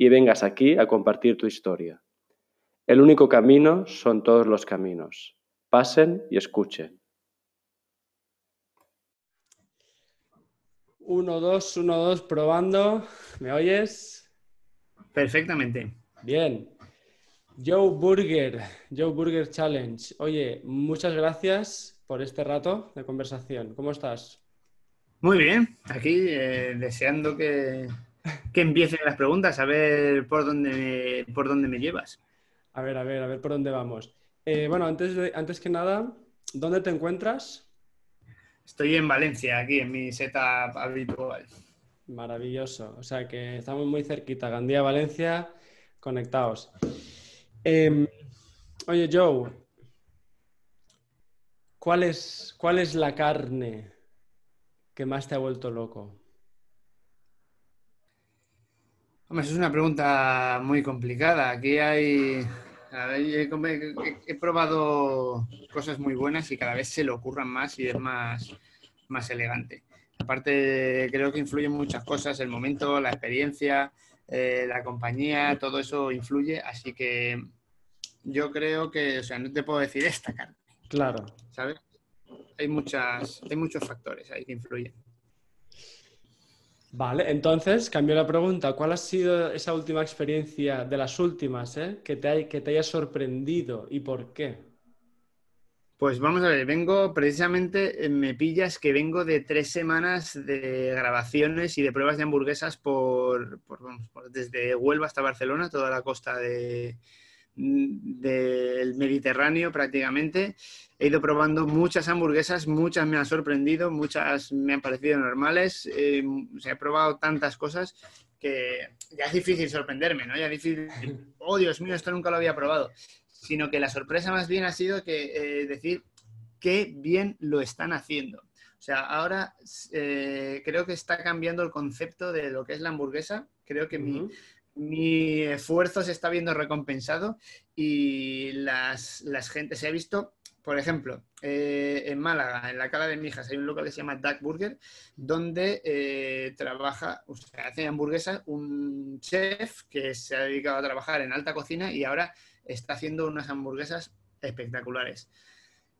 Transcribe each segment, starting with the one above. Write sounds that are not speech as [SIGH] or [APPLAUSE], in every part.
y vengas aquí a compartir tu historia. El único camino son todos los caminos. Pasen y escuchen. Uno, dos, uno, dos, probando. ¿Me oyes? Perfectamente. Bien. Joe Burger, Joe Burger Challenge. Oye, muchas gracias por este rato de conversación. ¿Cómo estás? Muy bien, aquí eh, deseando que, empiecen las preguntas, a ver por dónde, por dónde me llevas. A ver, a ver, a ver por dónde vamos. Eh, bueno, antes, antes que nada, ¿dónde te encuentras? Estoy en Valencia, aquí en mi setup habitual. Maravilloso. O sea que estamos muy cerquita. Gandía, Valencia, conectados. Em, oye, Joe, ¿cuál es, ¿cuál es la carne que más te ha vuelto loco? Hombre, es una pregunta muy complicada. Aquí hay he, probado cosas muy buenas y cada vez se le ocurran más y es más, más elegante. Aparte, creo que influyen muchas cosas, el momento, la experiencia, eh, la compañía, todo eso influye, así que yo creo que, o sea, no te puedo decir esta carne. Claro. ¿Sabes? Hay, muchas, hay muchos factores ahí que influyen. Vale, entonces cambio la pregunta. ¿Cuál ha sido esa última experiencia de las últimas eh, que, te que te haya sorprendido y por qué? Pues vamos a ver, vengo precisamente, eh, me pillas que vengo de tres semanas de grabaciones y de pruebas de hamburguesas por, desde Huelva hasta Barcelona, toda la costa de, del Mediterráneo prácticamente. He ido probando muchas hamburguesas, muchas me han sorprendido, muchas me han parecido normales. Eh, he probado tantas cosas que ya es difícil sorprenderme, ¿no? Ya es difícil, [LAUGHS] oh Dios mío, esto nunca lo había probado. Sino que la sorpresa más bien ha sido que eh, decir qué bien lo están haciendo. O sea, ahora eh, creo que está cambiando el concepto de lo que es la hamburguesa. Creo que mi, mi esfuerzo se está viendo recompensado y las, las se ha visto, por ejemplo, eh, en Málaga, en la Cala de Mijas, hay un local que se llama Duck Burger, donde eh, trabaja, o sea, hace hamburguesas un chef que se ha dedicado a trabajar en alta cocina y ahora está haciendo unas hamburguesas espectaculares.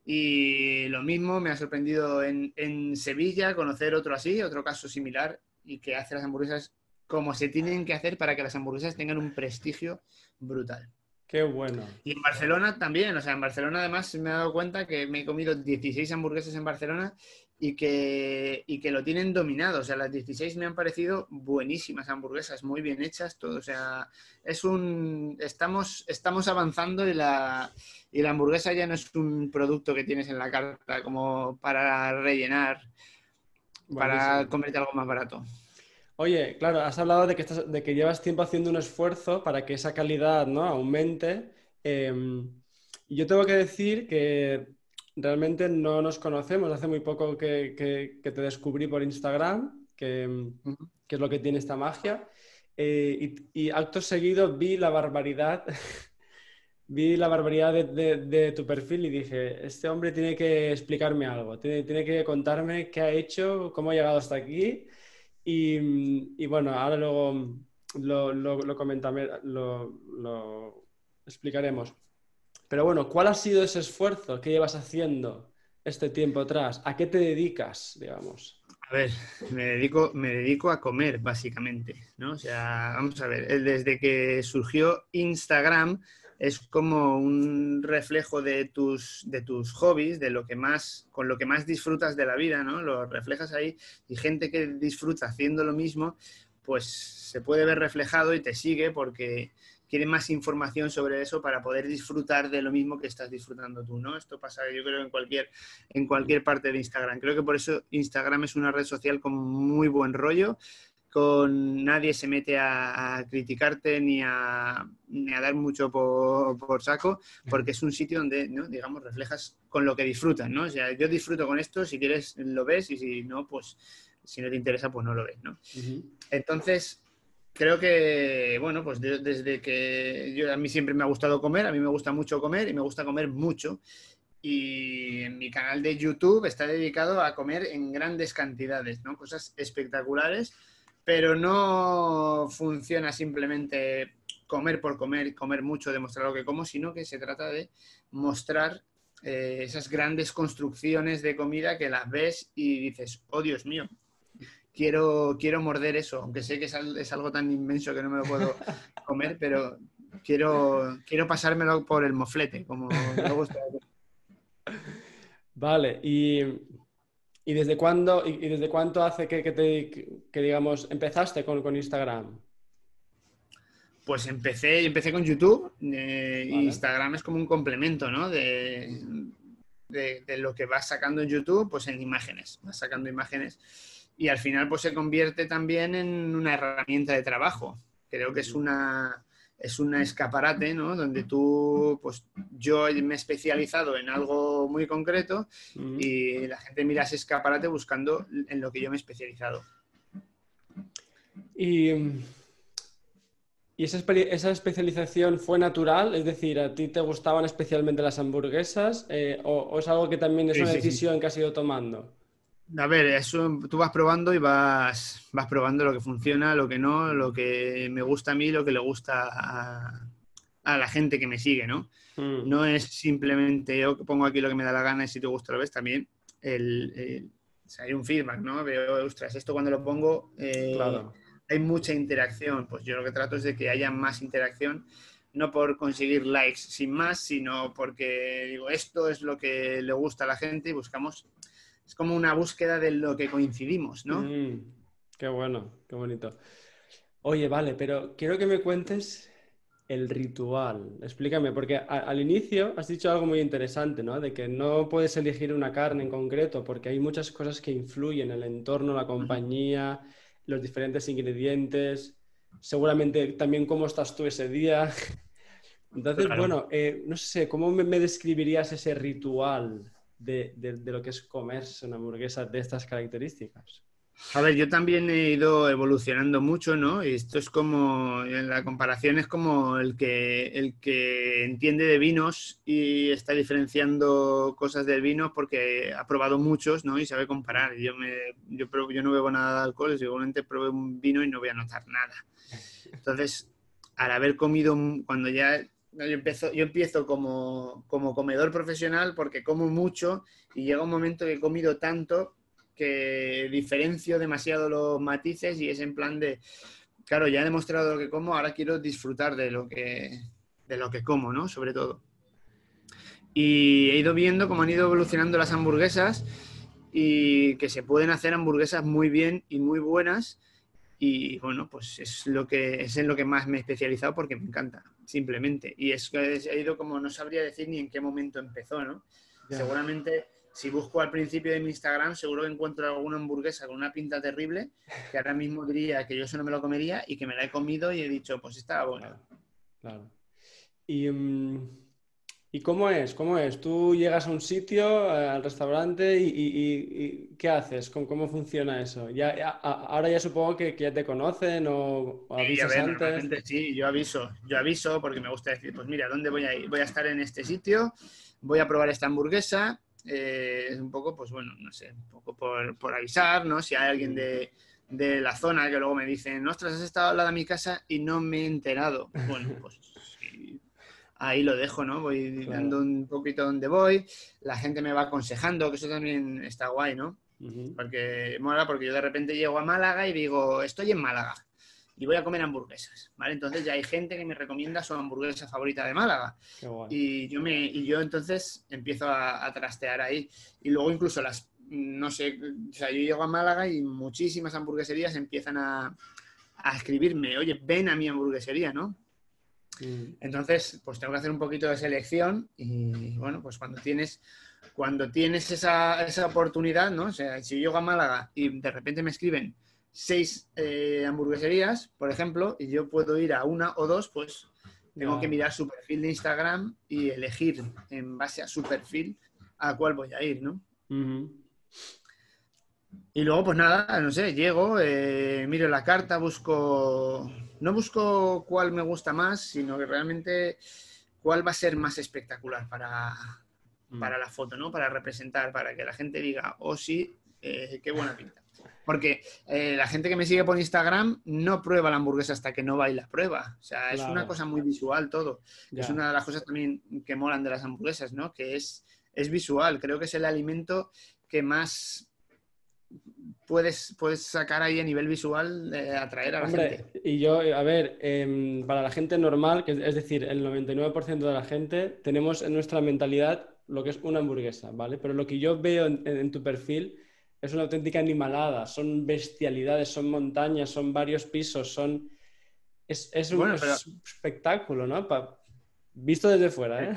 Y lo mismo me ha sorprendido en, en Sevilla conocer otro así, otro caso similar y que hace las hamburguesas como se tienen que hacer para que las hamburguesas tengan un prestigio brutal. Qué bueno. Y en Barcelona también, o sea, en Barcelona además me he dado cuenta que me he comido 16 hamburguesas en Barcelona y que, y que lo tienen dominado. O sea, las 16 me han parecido buenísimas hamburguesas, muy bien hechas, todo. O sea, es un. Estamos, estamos avanzando y la, y la hamburguesa ya no es un producto que tienes en la carta como para rellenar, para comerte algo más barato. Oye, claro, has hablado de que, de que llevas tiempo haciendo un esfuerzo para que esa calidad ¿no? aumente. Em, yo tengo que decir que realmente no nos conocemos. Hace muy poco que, te descubrí por Instagram, que, es lo que tiene esta magia. Eh, y, acto seguido vi la barbaridad, [LAUGHS] vi la barbaridad de, tu perfil y dije, este hombre tiene que explicarme algo, tiene, tiene que contarme qué ha hecho, cómo ha llegado hasta aquí. Y, bueno, ahora luego lo, lo, lo, explicaremos. Pero bueno, ¿cuál ha sido ese esfuerzo que llevas haciendo este tiempo atrás? ¿A qué te dedicas, digamos? A ver, me dedico, me dedico a comer, básicamente, ¿no? O sea, vamos a ver, desde que surgió Instagram, es como un reflejo de tus, de tus hobbies, de lo que más, con lo que más disfrutas de la vida, ¿no? Lo reflejas ahí y gente que disfruta haciendo lo mismo, pues se puede ver reflejado y te sigue porque quiere más información sobre eso para poder disfrutar de lo mismo que estás disfrutando tú, ¿no? Esto pasa, yo creo, en cualquier, en cualquier parte de Instagram. Creo que por eso Instagram es una red social con muy buen rollo con nadie se mete a, criticarte ni a, ni a, dar mucho por, saco, porque es un sitio donde, ¿no? digamos, reflejas con lo que disfrutas, ¿no? O sea, yo disfruto con esto, si quieres lo ves y si no, pues si no te interesa, pues no lo ves, ¿no? Entonces, creo que, bueno, pues desde que yo, a mí siempre me ha gustado comer, a mí me gusta mucho comer y me gusta comer mucho. Y en mi canal de YouTube está dedicado a comer en grandes cantidades, ¿no? Cosas espectaculares, pero no funciona simplemente comer por comer, comer mucho, demostrar lo que como, sino que se trata de mostrar eh, esas grandes construcciones de comida que las ves y dices, oh Dios mío, quiero, quiero morder eso, aunque sé que es, algo tan inmenso que no me lo puedo [LAUGHS] comer, pero quiero, quiero pasármelo por el moflete, como me gusta. Vale, y, desde cuándo y, desde cuánto hace que, te, digamos, empezaste con, Instagram? Pues empecé, empecé con YouTube. Eh, Instagram es como un complemento, ¿no? De, de, de, lo que vas sacando en YouTube, pues en imágenes. Vas sacando imágenes y al final pues se convierte también en una herramienta de trabajo. Creo que es una, es una escaparate, ¿no? Donde tú, pues yo me he especializado en algo muy concreto y la gente mira ese escaparate buscando en lo que yo me he especializado. Y, ¿y esa, esa, especialización fue natural, es decir, ¿a ti te gustaban especialmente las hamburguesas eh, o, es algo que también es una decisión que has ido tomando? A ver, eso tú vas probando y vas, vas probando lo que funciona, lo que no, lo que me gusta a mí, lo que le gusta a, la gente que me sigue, ¿no? Mm. No es simplemente yo pongo aquí lo que me da la gana y si te gusta lo ves también. El, hay un feedback, ¿no? Veo, ostras, esto cuando lo pongo eh, hay mucha interacción. Pues yo lo que trato es de que haya más interacción, no por conseguir likes sin más, sino porque digo, esto es lo que le gusta a la gente y buscamos es como una búsqueda de lo que coincidimos, ¿no? Mm, qué bueno, qué bonito. Oye, vale, pero quiero que me cuentes el ritual. Explícame, porque al inicio has dicho algo muy interesante, ¿no? De que no puedes elegir una carne en concreto, porque hay muchas cosas que influyen, el entorno, la compañía, los diferentes ingredientes, seguramente también cómo estás tú ese día. [LAUGHS] Entonces, bueno, eh, no sé, ¿cómo me describirías ese ritual? De, lo que es comerse una hamburguesa de estas características? A ver, yo también he ido evolucionando mucho, ¿no? Y esto es como, en la comparación es como el que, el que entiende de vinos y está diferenciando cosas del vino porque ha probado muchos, ¿no? Y sabe comparar. Yo, me, yo, yo no bebo nada de alcohol, seguramente probé un vino y no voy a notar nada. [LAUGHS] Entonces, al haber comido, cuando ya yo, empiezo, yo empiezo como, comedor profesional porque como mucho y llega un momento que he comido tanto que diferencio demasiado los matices y es en plan de, claro, ya he demostrado lo que como, ahora quiero disfrutar de lo que, de lo que como, ¿no? Sobre todo. Y he ido viendo cómo han ido evolucionando las hamburguesas y que se pueden hacer hamburguesas muy bien y muy buenas y bueno, pues es, lo que, es en lo que más me he especializado porque me encanta, simplemente. Y es que he ido como no sabría decir ni en qué momento empezó, ¿no? Seguramente si busco al principio de mi Instagram, seguro que encuentro alguna hamburguesa con una pinta terrible, que ahora mismo diría que yo eso no me lo comería y que me la he comido y he dicho, pues estaba buena. Claro. Y, mm, ¿Y cómo es? ¿Cómo es? Tú llegas a un sitio, eh, al restaurante, y, ¿qué haces? ¿Cómo, funciona eso? Ya, ahora ya supongo que, ya te conocen o, avisas antes. Sí, yo aviso. Yo aviso porque me gusta decir, pues mira, ¿dónde voy a ir? Voy a estar en este sitio, voy a probar esta hamburguesa. Eh, es un poco, pues bueno, no sé, un poco por, avisar, ¿no? Si hay alguien de, de la zona que luego me dicen, ostras, has estado al lado de mi casa y no me he enterado. Bueno, pues ahí lo dejo, ¿no? Voy dando un poquito donde voy, la gente me va aconsejando, que eso también está guay, ¿no? Porque mola, porque yo de repente llego a Málaga y digo, estoy en Málaga y voy a comer hamburguesas, ¿vale? Entonces ya hay gente que me recomienda su hamburguesa favorita de Málaga. Y yo, me, y yo entonces empiezo a, trastear ahí. Y luego incluso las, no sé, o sea, yo llego a Málaga y muchísimas hamburgueserías empiezan a, a escribirme, oye, ven a mi hamburguesería, ¿no? Entonces, pues tengo que hacer un poquito de selección y bueno, pues cuando tienes, cuando tienes esa, esa oportunidad, ¿no? O sea, si yo llego a Málaga y de repente me escriben seis eh, hamburgueserías, por ejemplo, y yo puedo ir a una o dos, pues tengo que mirar su perfil de Instagram y elegir en base a su perfil a cuál voy a ir, ¿no? Y luego, pues nada, no sé, llego, eh, miro la carta, busco. No busco cuál me gusta más, sino que realmente cuál va a ser más espectacular para, Mm. para la foto, ¿no? Para representar, para que la gente diga, oh sí, eh, qué buena pinta. Porque eh, la gente que me sigue por Instagram no prueba la hamburguesa hasta que no va y la prueba. O sea, es una cosa muy visual todo. Es una de las cosas también que molan de las hamburguesas, ¿no? Que es, es visual. Creo que es el alimento que más puedes, puedes sacar ahí a nivel visual, eh, atraer a la Hombre, gente. y yo, a ver, em, para la gente normal, que es, es decir, el 99% de la gente, tenemos en nuestra mentalidad lo que es una hamburguesa, ¿vale? Pero lo que yo veo en, tu perfil es una auténtica animalada, son bestialidades, son montañas, son varios pisos, son... Es, es un, Bueno, pero- espectáculo, ¿no? Pa- Visto desde fuera, ¿eh?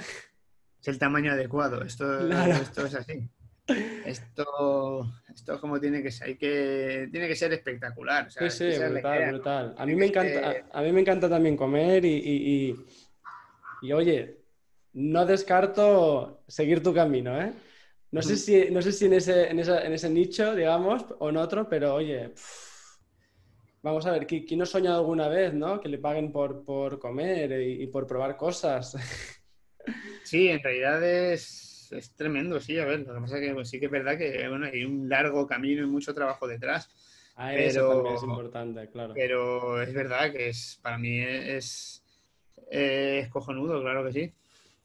Es el tamaño adecuado. Esto, [LAUGHS] Claro. esto es así. Esto, esto es como tiene que ser. Hay que, tiene que ser espectacular. o sea, Sí, sí, brutal, idea, ¿no? brutal. A mí me que encanta, ser- a, mí me encanta también comer y, y- y- y, oye, no descarto seguir tu camino, ¿eh? No sé si, no sé si en ese, en esa- en ese nicho, digamos, o en otro, pero oye, pff, vamos a ver, ¿qui- ¿quién no ha soñado alguna vez, ¿no? Que le paguen por, por comer y por probar cosas. [LAUGHS] Sí, en realidad es, es tremendo, sí. A ver, lo que pasa es que pues, sí que es verdad que bueno, hay un largo camino y mucho trabajo detrás. Ah, eso Pero- también es importante, claro. Pero es verdad que es para mí es, es cojonudo, claro que sí.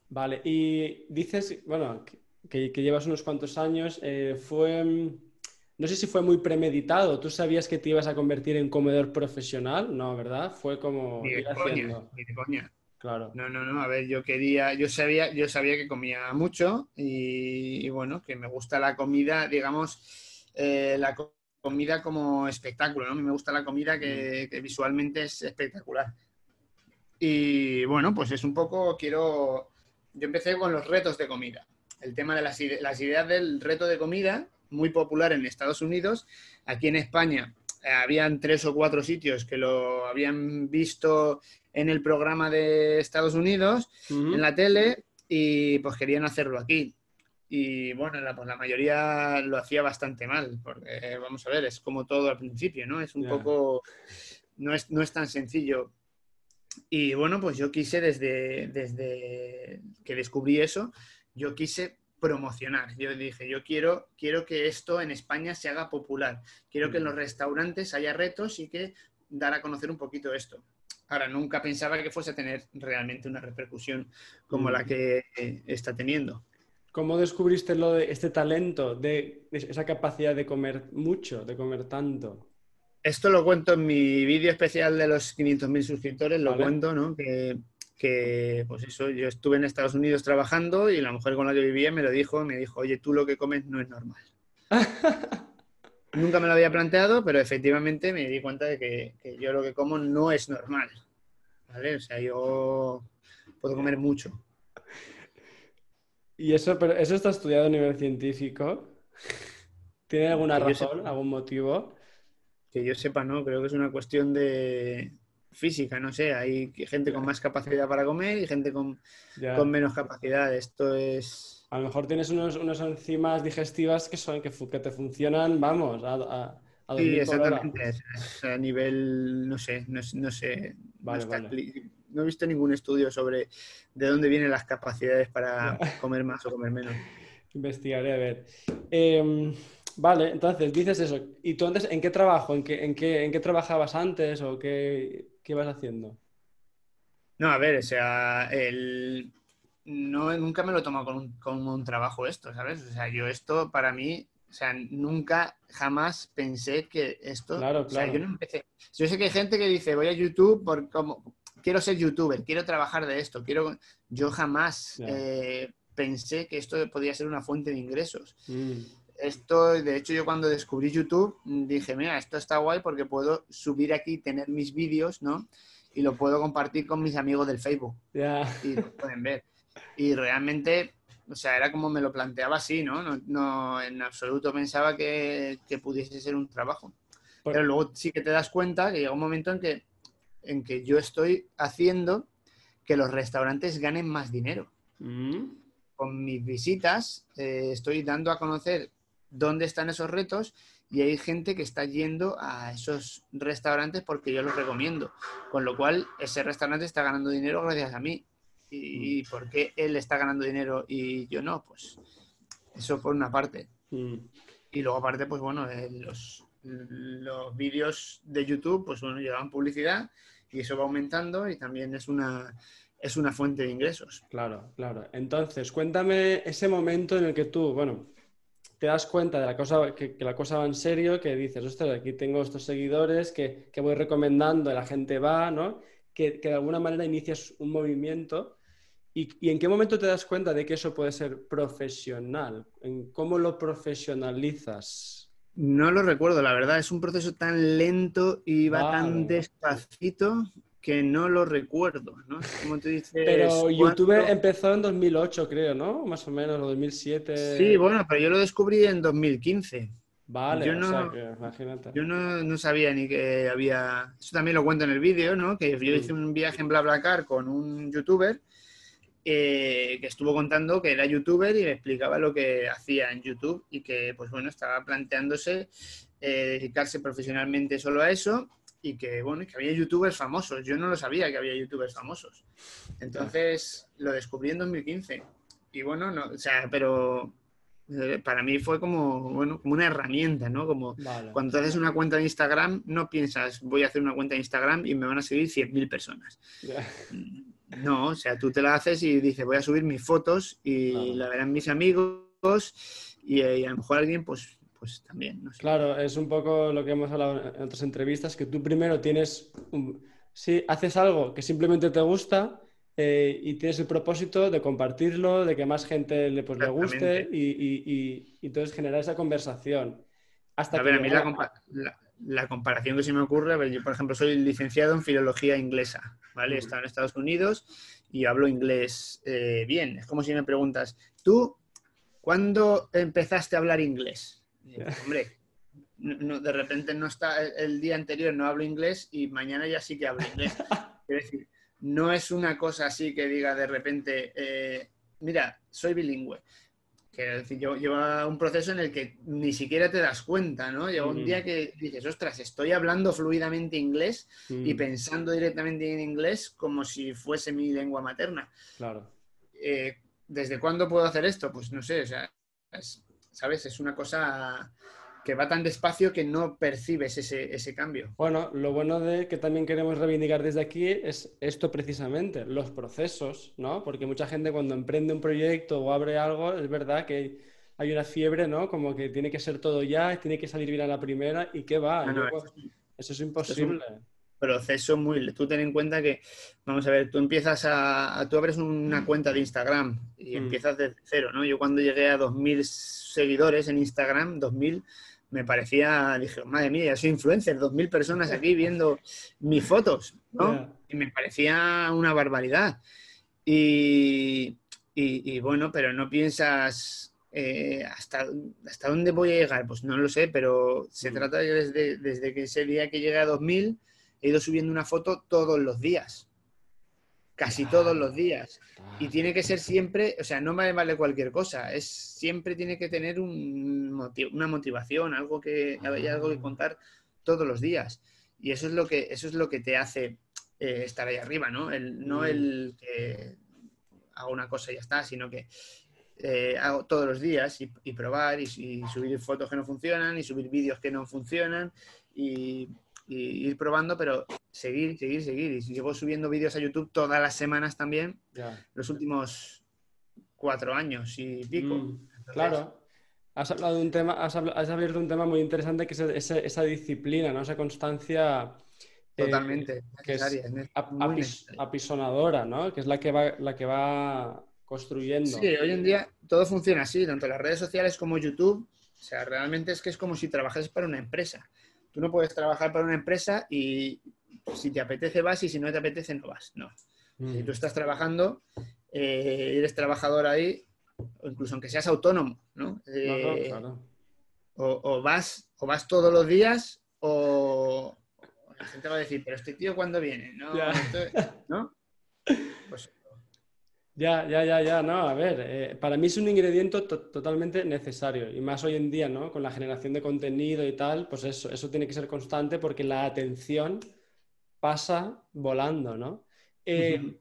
Vale, y dices, bueno, que, que llevas unos cuantos años, eh, fue, mm, no sé si fue muy premeditado, ¿tú sabías que te ibas a convertir en comedor profesional? No, ¿verdad? Fue como Ni de coña, ni de coña. Claro. No, no, no. A ver, yo quería, yo sabía, yo sabía que comía mucho y, y bueno, que me gusta la comida, digamos, eh, la co- comida como espectáculo, ¿no? A mí me gusta la comida que, que visualmente es espectacular. Y bueno, pues es un poco, quiero, yo empecé con los retos de comida. El tema de las, ide- las ideas del reto de comida, muy popular en Estados Unidos. Aquí en España eh, habían tres o cuatro sitios que lo habían visto en el programa de Estados Unidos, Ujú. en la tele, y pues querían hacerlo aquí. Y bueno, la, pues la mayoría lo hacía bastante mal, porque vamos a ver, es como todo al principio, ¿no? Es un Ya. poco, no es, no es tan sencillo. Y bueno, pues yo quise desde, desde que descubrí eso, yo quise promocionar. Yo dije, yo quiero, quiero que esto en España se haga popular. Quiero que en los restaurantes haya retos y que dar a conocer un poquito esto. Ahora, nunca pensaba que fuese a tener realmente una repercusión como Mm. la que eh, está teniendo. ¿Cómo descubriste lo de este talento, de esa capacidad de comer mucho, de comer tanto? Esto lo cuento en mi vídeo especial de los 500.000 suscriptores, lo Vale. cuento, ¿no? Que, que, pues eso, yo estuve en Estados Unidos trabajando y la mujer con la que vivía me lo dijo, me dijo, oye, tú lo que comes no es normal. [LAUGHS] Nunca me lo había planteado, pero efectivamente me di cuenta de que, que yo lo que como no es normal. ¿Vale? O sea, yo puedo comer mucho. ¿Y eso, pero eso está estudiado a nivel científico? ¿Tiene alguna Que razón, sepa. algún motivo? Que yo sepa, no, creo que es una cuestión de física, no sé. Hay gente con más capacidad para comer y gente con, con menos capacidad. Esto es... A lo mejor tienes unos, unas enzimas digestivas que son que, que te funcionan, vamos, a, a, a Sí, 2000 por hora. exactamente. Es- a nivel, no sé, no, no sé. no, Vale, está vale. cli- no he visto ningún estudio sobre de dónde vienen las capacidades para [LAUGHS] comer más o comer menos. Investigaré a ver. Em, vale, entonces dices eso. ¿Y tú antes en qué trabajo? ¿En qué, en qué, en qué trabajabas antes o qué, qué ibas haciendo? No, a ver, o sea, el... no, nunca me lo he tomado con un, como un trabajo esto, ¿sabes? O sea, yo esto para mí, o sea, nunca, jamás pensé que esto... Claro, O sea, claro. yo no empecé... Yo sé que hay gente que dice, voy a YouTube por como... Quiero ser youtuber, quiero trabajar de esto, quiero... Yo jamás eh, pensé que esto podía ser una fuente de ingresos. Mm, Esto, de hecho, yo cuando descubrí YouTube mm, dije, mira, esto está guay porque puedo subir aquí, tener mis vídeos, ¿no? Y lo puedo compartir con mis amigos del Facebook ya. y lo pueden ver. Y realmente, o sea, era como me lo planteaba así, ¿no? No, no en absoluto pensaba que, que pudiese ser un trabajo. Pero luego sí que te das cuenta que llega un momento en que, en que yo estoy haciendo que los restaurantes ganen más dinero. Mm. Con mis visitas eh, estoy dando a conocer dónde están esos retos y hay gente que está yendo a esos restaurantes porque yo los recomiendo. Con lo cual, ese restaurante está ganando dinero gracias a mí. ¿Y por qué él está ganando dinero y yo no? Pues eso por una parte. Mm. Y luego aparte, pues bueno, eh, los, los vídeos de YouTube, pues bueno, llevan publicidad y eso va aumentando y también es una, es una fuente de ingresos. Claro, claro. Entonces, cuéntame ese momento en el que tú, bueno, te das cuenta de la cosa, que, que la cosa va en serio, que dices, ostras, aquí tengo estos seguidores que, que voy recomendando, la gente va, ¿no? Que, que de alguna manera inicias un movimiento. ¿Y, y en qué momento te das cuenta de que eso puede ser profesional? ¿En ¿Cómo lo profesionalizas? No lo recuerdo, la verdad, es un proceso tan lento y va tan despacito que no lo recuerdo, ¿no? Como tú dices, Pero YouTube empezó en 2008, creo, ¿no? Más o menos, o 2007. Sí, bueno, pero yo lo descubrí en 2015. Vale, yo o sea no- que imagínate. Yo no, no sabía ni que había... Eso también lo cuento en el vídeo, ¿no? Que yo hice un viaje en BlaBlaCar con un youtuber eh, que estuvo contando que era youtuber y me explicaba lo que hacía en YouTube y que, pues bueno, estaba planteándose eh, dedicarse profesionalmente solo a eso y que, bueno, que había youtubers famosos. Yo no lo sabía que había youtubers famosos. Entonces, lo descubrí en 2015. Y bueno, no, o sea, pero eh, para mí fue como, bueno, como una herramienta, ¿no? Como Vale. cuando haces una cuenta de Instagram, no piensas, voy a hacer una cuenta de Instagram y me van a seguir 100.000 personas. Ya. No, o sea, tú te la haces y dices, voy a subir mis fotos y Claro. la verán mis amigos y, y a lo mejor alguien, pues, pues también, no sé. Claro, es un poco lo que hemos hablado en otras entrevistas, que tú primero tienes, un- sí, haces algo que simplemente te gusta eh, y tienes el propósito de compartirlo, de que más gente le, pues, le guste y, y- y- entonces generar esa conversación. Hasta A ver, que a mí llega- la, la- la comparación que se me ocurre, a ver, yo por ejemplo soy licenciado en filología inglesa, ¿vale? Estado en Estados Unidos y hablo inglés eh, bien. Es como si me preguntas, ¿tú cuándo empezaste a hablar inglés? [LAUGHS] Hombre, no- no, de repente no está el, el día anterior no hablo inglés y mañana ya sí que hablo inglés. [LAUGHS] Quiero decir, no es una cosa así que diga de repente, eh, mira, soy bilingüe. Quiero decir, yo- lleva un proceso en el que ni siquiera te das cuenta, ¿no? Llega un día que dices, ostras, estoy hablando fluidamente inglés y Mm, pensando directamente en inglés como si fuese mi lengua materna. Claro. Eh, ¿Desde cuándo puedo hacer esto? Pues no sé, o sea, es- ¿sabes? Es una cosa que va tan despacio que no percibes ese, ese cambio. Bueno, lo bueno de que también queremos reivindicar desde aquí es esto precisamente, los procesos, ¿no? Porque mucha gente cuando emprende un proyecto o abre algo, es verdad que hay una fiebre, ¿no? Como que tiene que ser todo ya, tiene que salir bien a la primera y qué va. No, no, luego- eso es imposible. Proceso muy... Tú ten en cuenta que, vamos a ver, tú empiezas a... tú abres una cuenta de Instagram y Mm. empiezas desde cero, ¿no? Yo cuando llegué a 2.000 seguidores en Instagram, 2.000, me parecía, dije, madre mía, ya soy influencer, 2.000 personas aquí viendo mis fotos, ¿no? Y me parecía una barbaridad. Y, y- y bueno, pero no piensas eh, hasta, hasta dónde voy a llegar, pues no lo sé, pero se Mm. trata de desde, desde que ese día que llegué a 2000, he ido subiendo una foto todos los días, casi todos los días. Y tiene que ser siempre, o sea, no me vale cualquier cosa, es siempre tiene que tener un motiv- una motivación, algo que hay algo que contar todos los días. Y eso es lo que eso es lo que te hace eh, estar ahí arriba, ¿no? El, no Mm. el que hago una cosa y ya está, sino que eh, hago todos los días y, y probar y, y subir fotos que no funcionan y subir vídeos que no funcionan y, y ir probando, pero seguir, seguir, seguir. Y llevo subiendo vídeos a YouTube todas las semanas también Ya. los últimos cuatro años y pico. Mm, Entonces, claro. Has hablado de un tema, has, has abierto un tema muy interesante que es ese- esa disciplina, ¿no? Esa constancia eh, Totalmente que es ap- apis- necesaria. apisonadora, ¿no? Que es la que va, la que va construyendo. Sí, hoy en día todo funciona así, tanto las redes sociales como YouTube. O sea, realmente es que es como si trabajases para una empresa. Tú no puedes trabajar para una empresa y si te apetece vas y si no te apetece no vas. No. Mm, Si tú estás trabajando, eh, eres trabajador ahí, o incluso aunque seas autónomo, ¿no? Eh, claro. o, o vas, o vas todos los días o la gente va a decir, pero este tío cuándo viene, ¿no? Esto- ¿no? [LAUGHS] Pues Ya, ya, ya, ya, no, a ver, eh, para mí es un ingrediente to- totalmente necesario y más hoy en día, ¿no? Con la generación de contenido y tal, pues eso, eso tiene que ser constante porque la atención pasa volando, ¿no? Eh,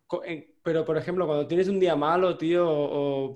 pero, por ejemplo, cuando tienes un día malo, tío, o,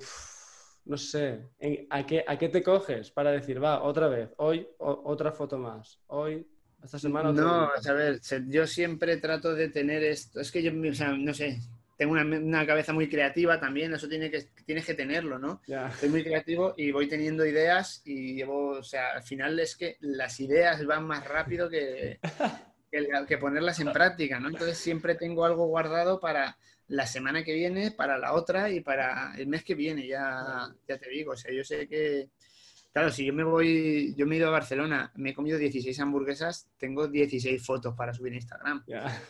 no sé, ¿en- ¿a qué, a qué te coges para decir, va, otra vez, hoy o- otra foto más, hoy, esta semana otro No, día"? a ver, yo siempre trato de tener esto. Es que yo, o sea, no sé, tengo una, una cabeza muy creativa también, eso tiene que, tienes que tenerlo, ¿no? Ya. Soy muy creativo y voy teniendo ideas y llevo, o sea, al final es que las ideas van más rápido que, [LAUGHS] que, que ponerlas en práctica, ¿no? Entonces siempre tengo algo guardado para la semana que viene, para la otra y para el mes que viene, ya, ya te digo, o sea, yo sé que, claro, si yo me voy, yo me he ido a Barcelona, me he comido 16 hamburguesas, tengo 16 fotos para subir a Instagram Ya.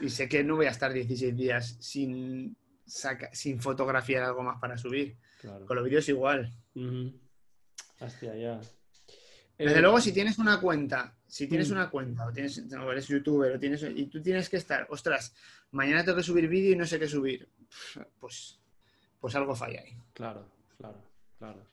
Y sé que no voy a estar 16 días sin, saca- sin fotografiar algo más para subir. Claro. Con los vídeos igual. Ujú. Hostia, ya. Desde Eh, luego, si tienes una cuenta, si tienes Mm. una cuenta, o, tienes, o eres youtuber, o tienes, y tú tienes que estar, ostras, mañana tengo que subir vídeo y no sé qué subir, pues, pues algo falla ahí. Claro, claro, claro.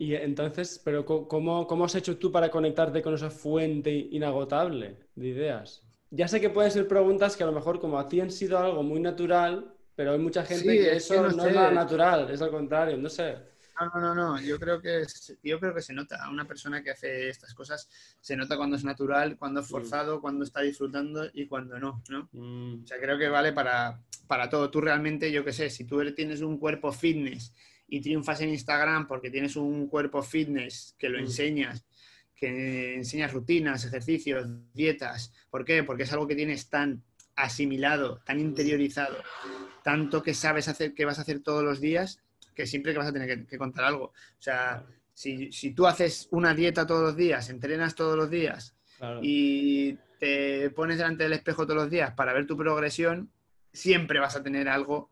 Y entonces, pero ¿cómo, cómo has hecho tú para conectarte con esa fuente inagotable de ideas? Ya sé que pueden ser preguntas que a lo mejor como a ti han sido algo muy natural, pero hay mucha gente Sí, que es eso que no, no es nada natural, es al contrario, no sé. No, no, no, yo creo que es- yo creo que se nota. A una persona que hace estas cosas se nota cuando es natural, cuando es forzado, cuando está disfrutando y cuando no, ¿no? Mm, O sea, creo que vale para, para todo. Tú realmente, yo qué sé, si tú tienes un cuerpo fitness y triunfas en Instagram porque tienes un cuerpo fitness que lo Mm. enseñas, que enseñas rutinas, ejercicios, dietas. ¿Por qué? Porque es algo que tienes tan asimilado, tan interiorizado, tanto que sabes hacer, que vas a hacer todos los días, que siempre que vas a tener que, que contar algo. O sea, si, si tú haces una dieta todos los días, entrenas todos los días, claro. y te pones delante del espejo todos los días para ver tu progresión, siempre vas a tener algo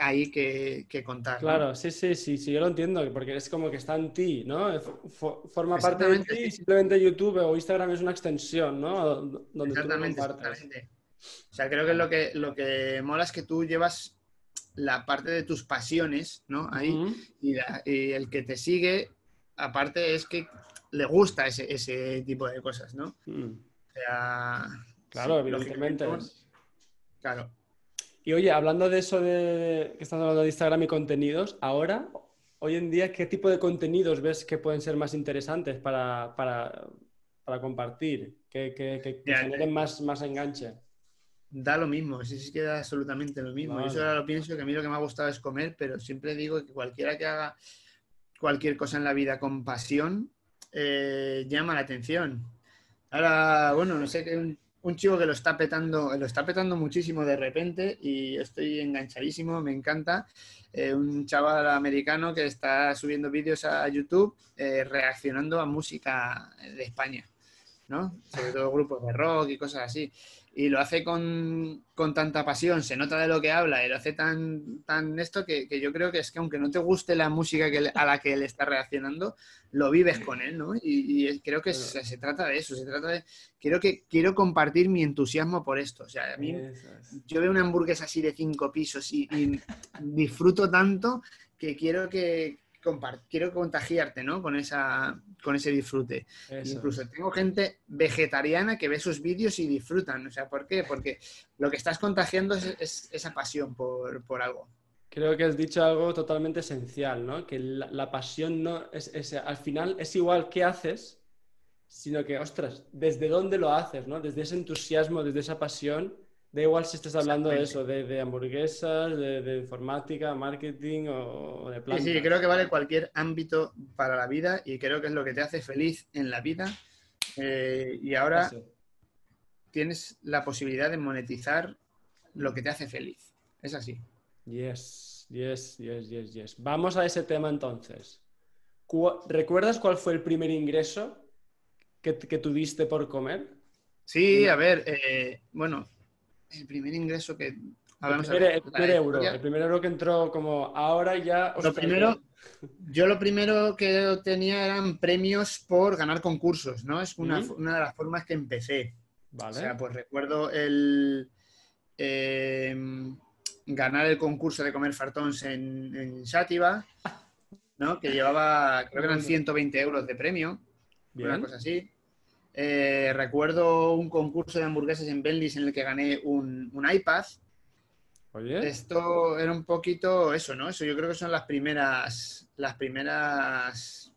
ahí que, que contar. ¿no? Claro, sí, sí, sí, sí, yo lo entiendo, porque es como que está en ti, ¿no? Fo- Forma parte de ti simplemente YouTube o Instagram es una extensión, ¿no? Donde tú Exactamente, compartes. exactamente. O sea, creo que lo que lo que mola es que tú llevas la parte de tus pasiones, ¿no? Ahí, y, la- y el que te sigue, aparte, es que le gusta ese, ese tipo de cosas, ¿no? Mm. O sea, Claro, sí, evidentemente. Claro. Y oye, hablando de eso de que estás hablando de Instagram y contenidos, ahora, hoy en día, ¿qué tipo de contenidos ves que pueden ser más interesantes para, para, para compartir? Que, que- que- generen más, más enganche. Da lo mismo, sí, sí que da absolutamente lo mismo. Yo eso Vale. ahora lo pienso, que a mí lo que me ha gustado es comer, pero siempre digo que cualquiera que haga cualquier cosa en la vida con pasión eh, llama la atención. Ahora, bueno, no sé, que un, chico que lo está petando, lo está petando muchísimo de repente y estoy enganchadísimo, me encanta. Eh, un chaval americano que está subiendo vídeos a YouTube eh, reaccionando a música de España. ¿no? Sobre todo grupos de rock y cosas así. Y lo hace con, con tanta pasión, se nota de lo que habla y lo hace tan, tan esto que, que yo creo que es que aunque no te guste la música que a la que él está reaccionando, lo vives con él, ¿no? Y, y creo que se, se trata de eso, se trata de... Quiero, que, quiero compartir mi entusiasmo por esto. O sea, a mí es. yo veo una hamburguesa así de cinco pisos y, y disfruto tanto que quiero que quiero contagiarte, ¿no? Con esa con ese disfrute. Eso Incluso tengo gente vegetariana que ve sus vídeos y disfrutan. O sea, ¿por qué? Porque lo que estás contagiando es, es esa pasión por, por algo. Creo que has dicho algo totalmente esencial, ¿no? Que la, la pasión no es, es- al final es igual qué haces, sino que, ostras, desde dónde lo haces, ¿no? Desde ese entusiasmo, desde esa pasión, da igual si estás hablando de eso, de, de hamburguesas, de, de informática, marketing o, de Sí, plantas. sí, creo que vale cualquier ámbito para la vida y creo que es lo que te hace feliz en la vida. Eh, y ahora tienes la posibilidad de monetizar lo que te hace feliz. Es así. Yes, yes, yes, yes, yes. Vamos a ese tema entonces. Cu- ¿Recuerdas cuál fue el primer ingreso que, que tuviste por comer? Sí, a ver, eh, bueno, el primer ingreso que, el primer, euro, el primer euro que entró como ahora ya... Lo primero, [LAUGHS] yo lo primero que tenía eran premios por ganar concursos, ¿no? Es una, de las formas que empecé. O sea, pues recuerdo el em, ganar el concurso de comer fartons en, en ¿no? Que llevaba, creo que eran 120 euros de premio, una cosa así. Eh, recuerdo un concurso de hamburguesas en Bendis en el que gané un, iPad. Esto era un poquito eso, ¿no? Eso yo creo que son las primeras, las primeras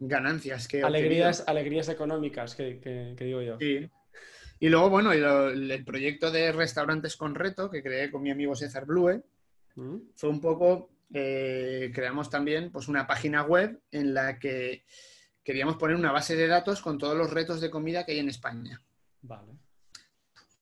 ganancias que alegrías, alegrías económicas que, digo yo. Sí. Y luego, bueno, el, proyecto de restaurantes con reto que creé con mi amigo César Blue mm. fue un poco, eh, creamos también pues una página web en la que queríamos poner una base de datos con todos los retos de comida que hay en España. Vale.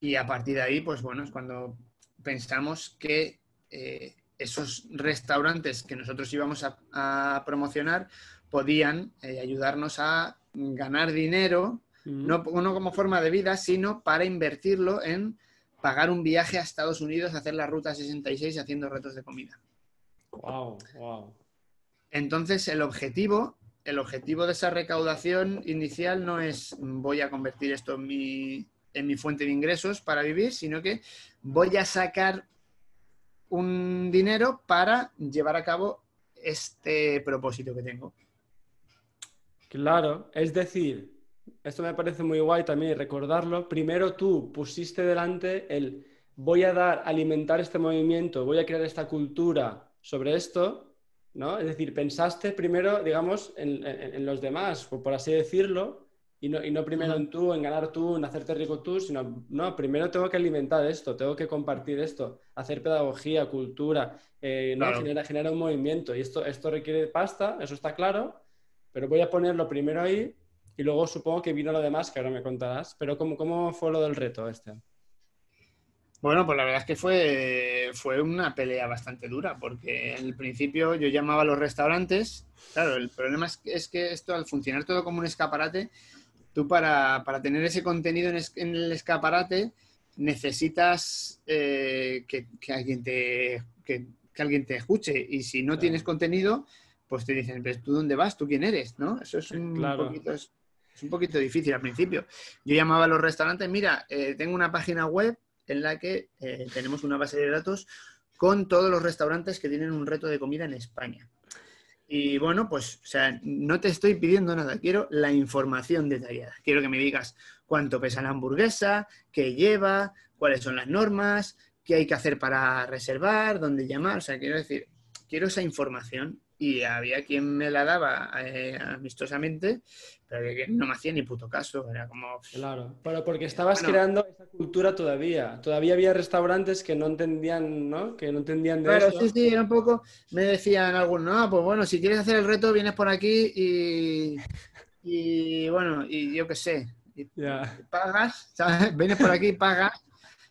Y a partir de ahí, pues bueno, es cuando pensamos que eh, esos restaurantes que nosotros íbamos a, promocionar podían eh, ayudarnos a ganar dinero, no, como forma de vida, sino para invertirlo en pagar un viaje a Estados Unidos, hacer la ruta 66 haciendo retos de comida. Wow, wow. Entonces, el objetivo el objetivo de esa recaudación inicial no es voy a convertir esto en mi, en mi fuente de ingresos para vivir, sino que voy a sacar un dinero para llevar a cabo este propósito que tengo. Claro, es decir, esto me parece muy guay también recordarlo. Primero tú pusiste delante el voy a dar, alimentar este movimiento, voy a crear esta cultura sobre esto, ¿no? Es decir, pensaste primero, digamos, en, los demás, por, así decirlo, y no, y no primero en tú, en ganar tú, en hacerte rico tú, sino, no, primero tengo que alimentar esto, tengo que compartir esto, hacer pedagogía, cultura, eh, ¿no? genera, un movimiento. Y esto, esto requiere pasta, eso está claro, pero voy a ponerlo primero ahí y luego supongo que vino lo demás, que ahora me contarás. Pero ¿cómo, cómo fue lo del reto este? Bueno, pues la verdad es que fue, fue una pelea bastante dura, porque en el principio yo llamaba a los restaurantes. Claro, el problema es, que esto, al funcionar todo como un escaparate, tú para, tener ese contenido en, el escaparate necesitas eh, que, alguien te, que, alguien te escuche. Y si no tienes contenido, pues te dicen, ¿pero tú dónde vas? ¿Tú quién eres? ¿no? Eso es un, poquito, es, un poquito difícil al principio. Yo llamaba a los restaurantes, mira, eh, tengo una página web en la que eh, tenemos una base de datos con todos los restaurantes que tienen un reto de comida en España. Y bueno, pues, o sea, no te estoy pidiendo nada, quiero la información detallada. Quiero que me digas cuánto pesa la hamburguesa, qué lleva, cuáles son las normas, qué hay que hacer para reservar, dónde llamar. O sea, quiero decir, quiero esa información y había quien me la daba eh, amistosamente, pero no me hacía ni puto caso. Era como. Claro, pero porque estabas creando esa cultura todavía. Todavía había restaurantes que no entendían, ¿no? Que no entendían de pero, eso. sí, sí, era un poco. Me decían algunos, no, pues bueno, si quieres hacer el reto, vienes por aquí y. Y bueno, y yo qué sé. Y, pagas, ¿sabes? [LAUGHS] Vienes por aquí, pagas.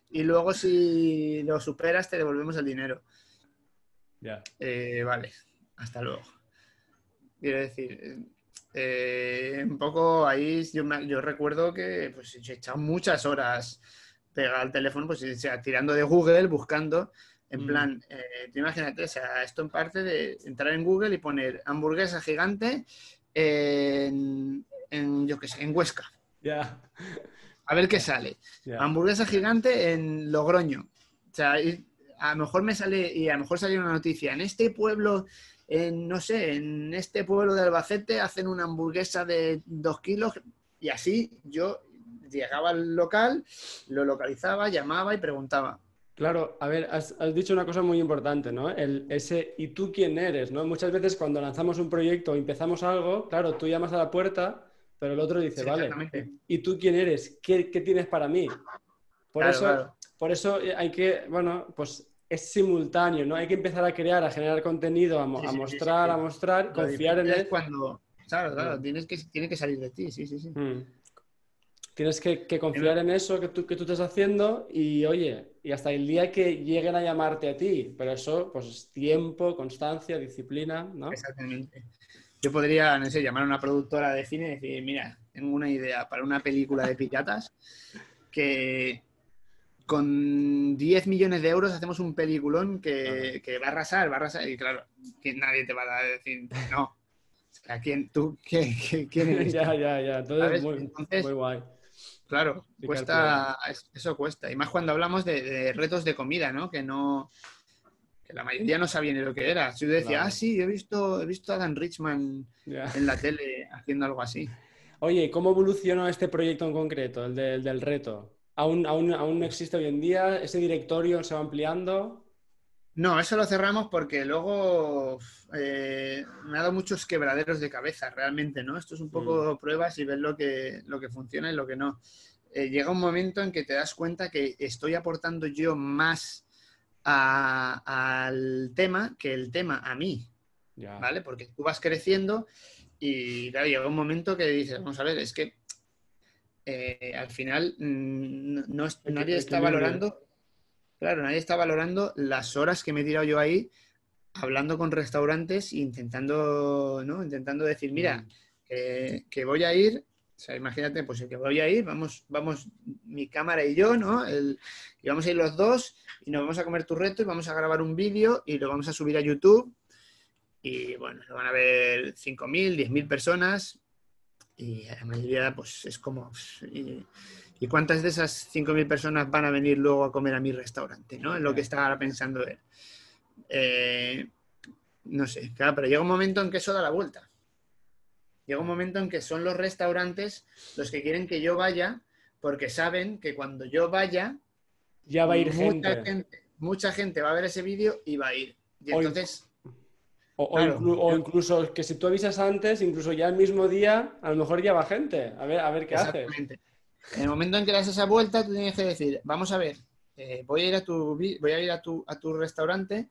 Y luego, si lo superas, te devolvemos el dinero. Ya. Eh, vale hasta luego. Quiero decir, eh, un poco ahí yo, recuerdo que pues, he echado muchas horas pegado al teléfono, pues sea, tirando de Google, buscando, en mm. plan, eh, imagínate, o sea, esto en parte de entrar en Google y poner hamburguesa gigante en, yo qué sé, en Huesca. Ya. A ver qué sale. Hamburguesa gigante en Logroño. O sea, a lo mejor me sale, y a lo mejor sale una noticia, en este pueblo en, no sé, en este pueblo de Albacete hacen una hamburguesa de dos kilos y así yo llegaba al local, lo localizaba, llamaba y preguntaba. Claro, a ver, has, dicho una cosa muy importante, ¿no? El, ese ¿y tú quién eres? ¿no? Muchas veces cuando lanzamos un proyecto o empezamos algo, claro, tú llamas a la puerta, pero el otro dice, vale, ¿y tú quién eres? ¿Qué, tienes para mí? Por, eso, por eso hay que, bueno, pues es simultáneo, ¿no? Hay que empezar a crear, a generar contenido, a, mostrar, a mostrar, confiar en él. Cuando, claro, claro, mm. tienes que, tiene que salir de ti, sí, sí, sí. Mm. Tienes que, confiar en eso que tú, que tú estás haciendo y, oye, y hasta el día que lleguen a llamarte a ti. Pero eso, pues, es tiempo, constancia, disciplina, ¿no? Exactamente. Yo podría, no sé, llamar a una productora de cine y decir, mira, tengo una idea para una película de piratas que con 10 millones de euros hacemos un peliculón que, que va a arrasar, va a arrasar. Y claro, que nadie te va a decir, no. O sea, ¿quién, tú, qué, qué- quién eres? [LAUGHS] ya, ya, ya. Entonces, muy, Entonces- muy guay. Claro, cuesta, es- eso cuesta. Y más cuando hablamos de, de retos de comida, ¿no? Que no, que la mayoría no sabía ni lo que era. Si yo decía, Claro. ah, sí, he visto, he visto a Dan Richman en la tele haciendo algo así. Oye, ¿y ¿cómo evolucionó este proyecto en concreto, el, de- el del reto? ¿Aún, aún, ¿Aún existe hoy en día? ¿Ese directorio se va ampliando? No, eso lo cerramos porque luego eh, me ha dado muchos quebraderos de cabeza, realmente, ¿no? Esto es un poco pruebas y ver lo que, lo que funciona y lo que no. Eh, llega un momento en que te das cuenta que estoy aportando yo más a- al tema que el tema a mí. ¿vale? Porque tú vas creciendo y claro, llega un momento que dices, vamos a ver, es que eh, al final mm, no, nadie está valorando, claro, nadie está valorando las horas que me he tirado yo ahí hablando con restaurantes e intentando, ¿no? Intentando decir, mira, que, voy a ir, o sea, imagínate, pues el que voy a ir, vamos, vamos, mi cámara y yo, ¿no? El- y vamos a ir los dos y nos vamos a comer tu reto y vamos a grabar un vídeo y lo vamos a subir a YouTube. Y bueno, lo van a ver 5.000, 10.000 personas y la mayoría, pues es como... ¿Y, y cuántas de esas 5.000 personas van a venir luego a comer a mi restaurante? ¿no? Es lo que estaba pensando él. Eh, no sé, claro, pero llega un momento en que eso da la vuelta. Llega un momento en que son los restaurantes los que quieren que yo vaya porque saben que cuando yo vaya, Ya va a ir mucha gente. mucha gente va a ver ese vídeo y va a ir. Y entonces, o Claro. inclu- o incluso que si tú avisas antes, incluso ya el mismo día, a lo mejor ya va gente. A ver, a ver qué haces. exactamente. En el momento en que das esa vuelta, tú tienes que decir, vamos a ver, eh, voy a ir a tu voy a ir a tu, a tu restaurante,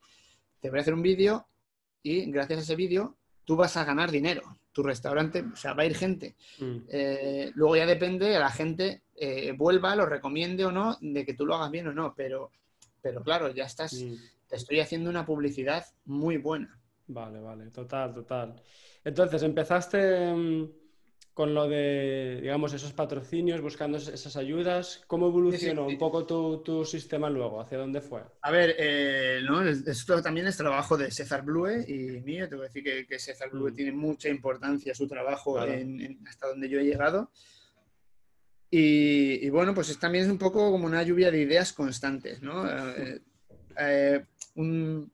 te voy a hacer un vídeo y gracias a ese vídeo tú vas a ganar dinero. Tu restaurante, o sea, va a ir gente. Mm. Eh, luego ya depende de la gente eh, vuelva, lo recomiende o no, de que tú lo hagas bien o no, pero, pero claro, ya estás, Mm. te estoy haciendo una publicidad muy buena. Vale, vale, total, total. Entonces, empezaste mm, con lo de, digamos, esos patrocinios, buscando es- esas ayudas. ¿Cómo evolucionó Sí, sí, sí. un poco tu, tu sistema luego? ¿Hacia dónde fue? A ver, eh, ¿no? esto también es trabajo de César Blue y mío. Tengo que decir que, que César Blue Mm. tiene mucha importancia su trabajo Claro. en- en- hasta donde yo he llegado. Y, y bueno, pues es, también es un poco como una lluvia de ideas constantes, ¿no? Eh, eh, un-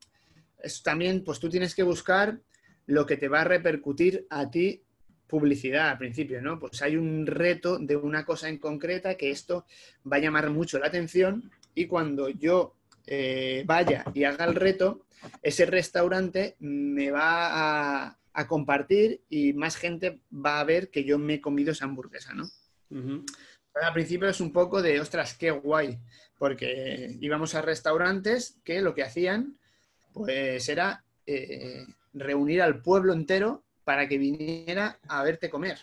es también, pues tú tienes que buscar lo que te va a repercutir a ti publicidad al principio, ¿no? Pues hay un reto de una cosa en concreta que esto va a llamar mucho la atención y cuando yo eh, vaya y haga el reto, ese restaurante me va a, a compartir y más gente va a ver que yo me he comido esa hamburguesa, ¿no? Al principio es un poco de, ostras, qué guay, porque íbamos a restaurantes que lo que hacían, pues era eh, reunir al pueblo entero para que viniera a verte comer,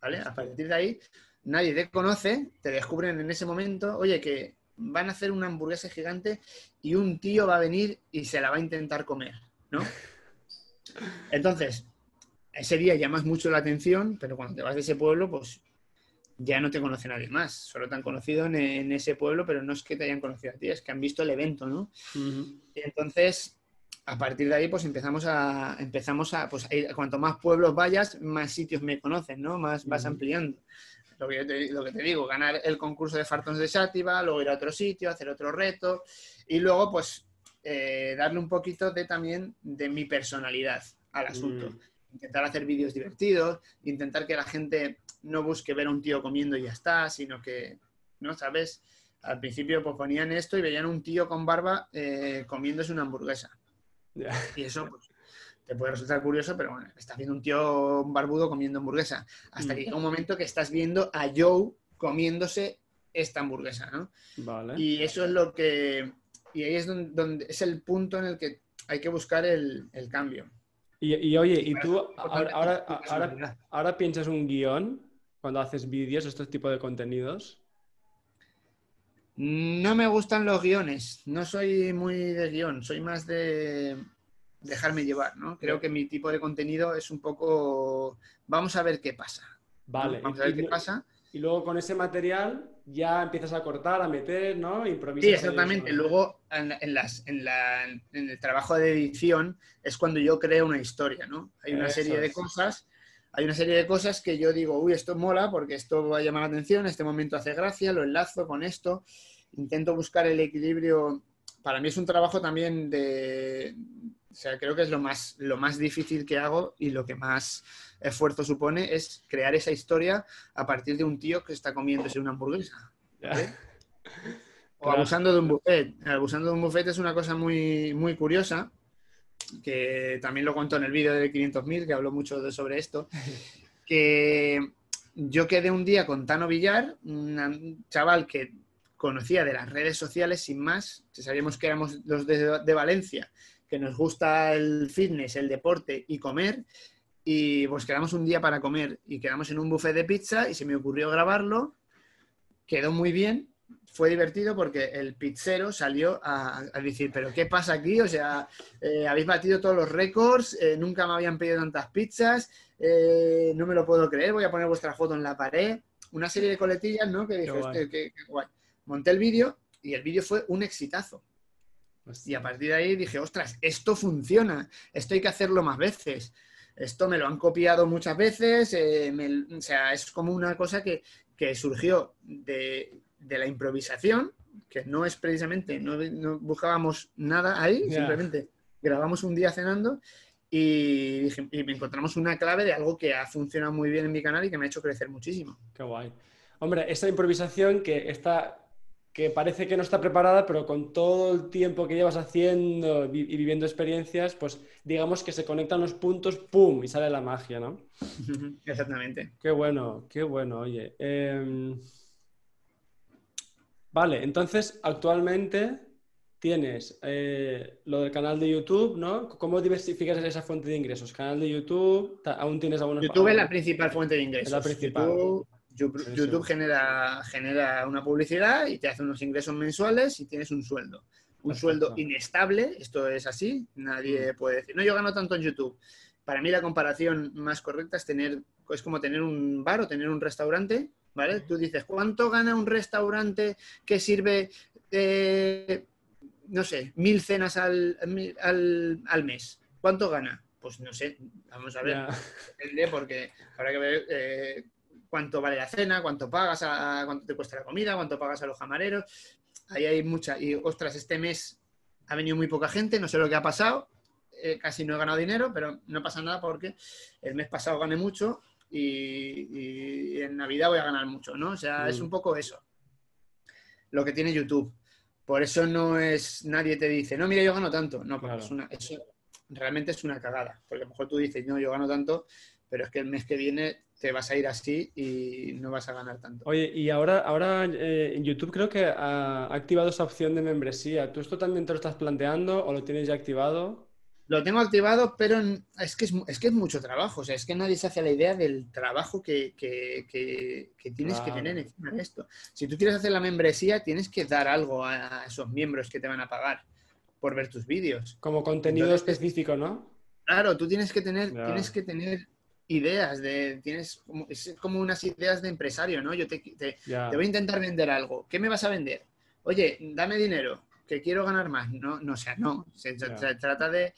¿vale? A partir de ahí, nadie te conoce, te descubren en ese momento, oye, que van a hacer una hamburguesa gigante y un tío va a venir y se la va a intentar comer, ¿no? Entonces, ese día llamas mucho la atención, pero cuando te vas de ese pueblo, pues ya no te conoce nadie más. Solo te han conocido en, en ese pueblo, pero no es que te hayan conocido a ti, es que han visto el evento, ¿no? Y entonces, a partir de ahí, pues empezamos a, empezamos a, pues, a ir- cuanto más pueblos vayas, más sitios me conocen, ¿no? Más vas ampliando. Lo que, yo te, lo que te digo, ganar el concurso de Fartons de Sátiva, luego ir a otro sitio, hacer otro reto, y luego, pues, eh, darle un poquito de también de mi personalidad al asunto. Mm. Intentar hacer vídeos divertidos, intentar que la gente no busque ver a un tío comiendo y ya está, sino que, ¿no? ¿Sabes? Al principio pues ponían esto y veían un tío con barba eh, comiéndose una hamburguesa. Y eso pues, te puede resultar curioso, pero bueno, estás viendo un tío un barbudo comiendo hamburguesa. Hasta Mm. que llega un momento que estás viendo a Joe comiéndose esta hamburguesa, ¿no? Vale. Y eso es lo que... Y ahí es donde, donde- es el punto en el que hay que buscar el, el cambio. Y, y, oye, ¿y tú ahora, ahora, ahora, piensas un guion cuando haces vídeos, estos tipos de contenidos? No me gustan los guiones, no soy muy de guion, soy más de dejarme llevar, ¿no? Creo que mi tipo de contenido es un poco, vamos a ver qué pasa. Vale. Vamos a ver qué no- pasa. Y luego con ese material ya empiezas a cortar, a meter, ¿no? Improvisas. Sí, exactamente. Luego en, las, en, la, en, el trabajo de edición es cuando yo creo una historia, ¿no? Hay una serie de cosas, hay una serie de cosas que yo digo, uy, esto mola porque esto va a llamar la atención, este momento hace gracia, lo enlazo con esto, intento buscar el equilibrio. Para mí es un trabajo también de, o sea, creo que es lo más, lo más difícil que hago y lo que más esfuerzo supone es crear esa historia a partir de un tío que está comiéndose una hamburguesa. [LAUGHS] O abusando de un buffet. Abusando de un buffet es una cosa muy, muy curiosa, que también lo contó en el vídeo de 500.000, que habló mucho sobre esto, [LAUGHS] que yo quedé un día con Tano Villar, un chaval que conocía de las redes sociales sin más, sabíamos que éramos los de Valencia que nos gusta el fitness, el deporte y comer. Y pues quedamos un día para comer y quedamos en un buffet de pizza y se me ocurrió grabarlo. Quedó muy bien, fue divertido porque el pizzero salió a, decir, pero ¿qué pasa aquí? O sea, eh, habéis batido todos los récords, eh, nunca me habían pedido tantas pizzas, eh, no me lo puedo creer, voy a poner vuestra foto en la pared. Una serie de coletillas, ¿no? Que dije, que, guay. Monté el vídeo y el vídeo fue un exitazo. Y a partir de ahí dije, ostras, esto funciona, esto hay que hacerlo más veces. Esto me lo han copiado muchas veces, eh, o sea, es como una cosa que, surgió de, la improvisación, que no es precisamente, no, buscábamos nada ahí, simplemente grabamos un día cenando y, y, encontramos una clave de algo que ha funcionado muy bien en mi canal y que me ha hecho crecer muchísimo. Qué guay. Hombre, esa improvisación que está que parece que no está preparada, pero con todo el tiempo que llevas haciendo y viviendo experiencias, pues digamos que se conectan los puntos, ¡pum! y sale la magia, ¿no? [LAUGHS] Exactamente. Qué bueno, qué bueno, oye. Em, vale, entonces actualmente tienes eh, lo del canal de YouTube, ¿no? ¿Cómo diversificas esa fuente de ingresos? ¿Canal de YouTube? ¿Aún tienes algunos? YouTube es la principal fuente de ingresos. la principal. YouTube, genera, genera una publicidad y te hace unos ingresos mensuales y tienes un sueldo. Un sueldo inestable, esto es así, nadie mm. puede decir, no, yo gano tanto en YouTube. Para mí la comparación más correcta es tener, es como tener un bar o tener un restaurante, ¿vale? Tú dices, ¿cuánto gana un restaurante que sirve, eh, no sé, mil cenas al, al, mes? ¿Cuánto gana? Pues no sé, vamos a ver, depende porque habrá que ver eh, cuánto vale la cena, cuánto pagas, a, cuánto te cuesta la comida, cuánto pagas a los camareros. Ahí hay mucha. Y ostras, este mes ha venido muy poca gente, no sé lo que ha pasado. Eh, casi no he ganado dinero, pero no pasa nada porque el mes pasado gané mucho y, en Navidad voy a ganar mucho, ¿no? O sea, es mm. un poco eso. Lo que tiene YouTube. Por eso no es, nadie te dice, no, mira, yo gano tanto. No, porque es una, eso realmente es una cagada. Porque a lo mejor tú dices, no, yo gano tanto, pero es que el mes que viene te vas a ir así y no vas a ganar tanto. Oye, y ahora, ahora eh, en YouTube creo que ha activado esa opción de membresía. ¿Tú esto también te lo estás planteando o lo tienes ya activado? Lo tengo activado, pero es que es, que es mucho trabajo. O sea, es que nadie se hace la idea del trabajo que, tienes que tener encima de esto. Si tú quieres hacer la membresía, tienes que dar algo a esos miembros que te van a pagar por ver tus vídeos. Como contenido específico, ¿no? Claro, tú tienes que tener, tienes que tener ideas, de, tienes como, es como unas ideas de empresario, ¿no? Yo te, te, voy a intentar vender algo. ¿Qué me vas a vender? Oye, dame dinero, que quiero ganar más. No, no o sea, no. Se, trata de,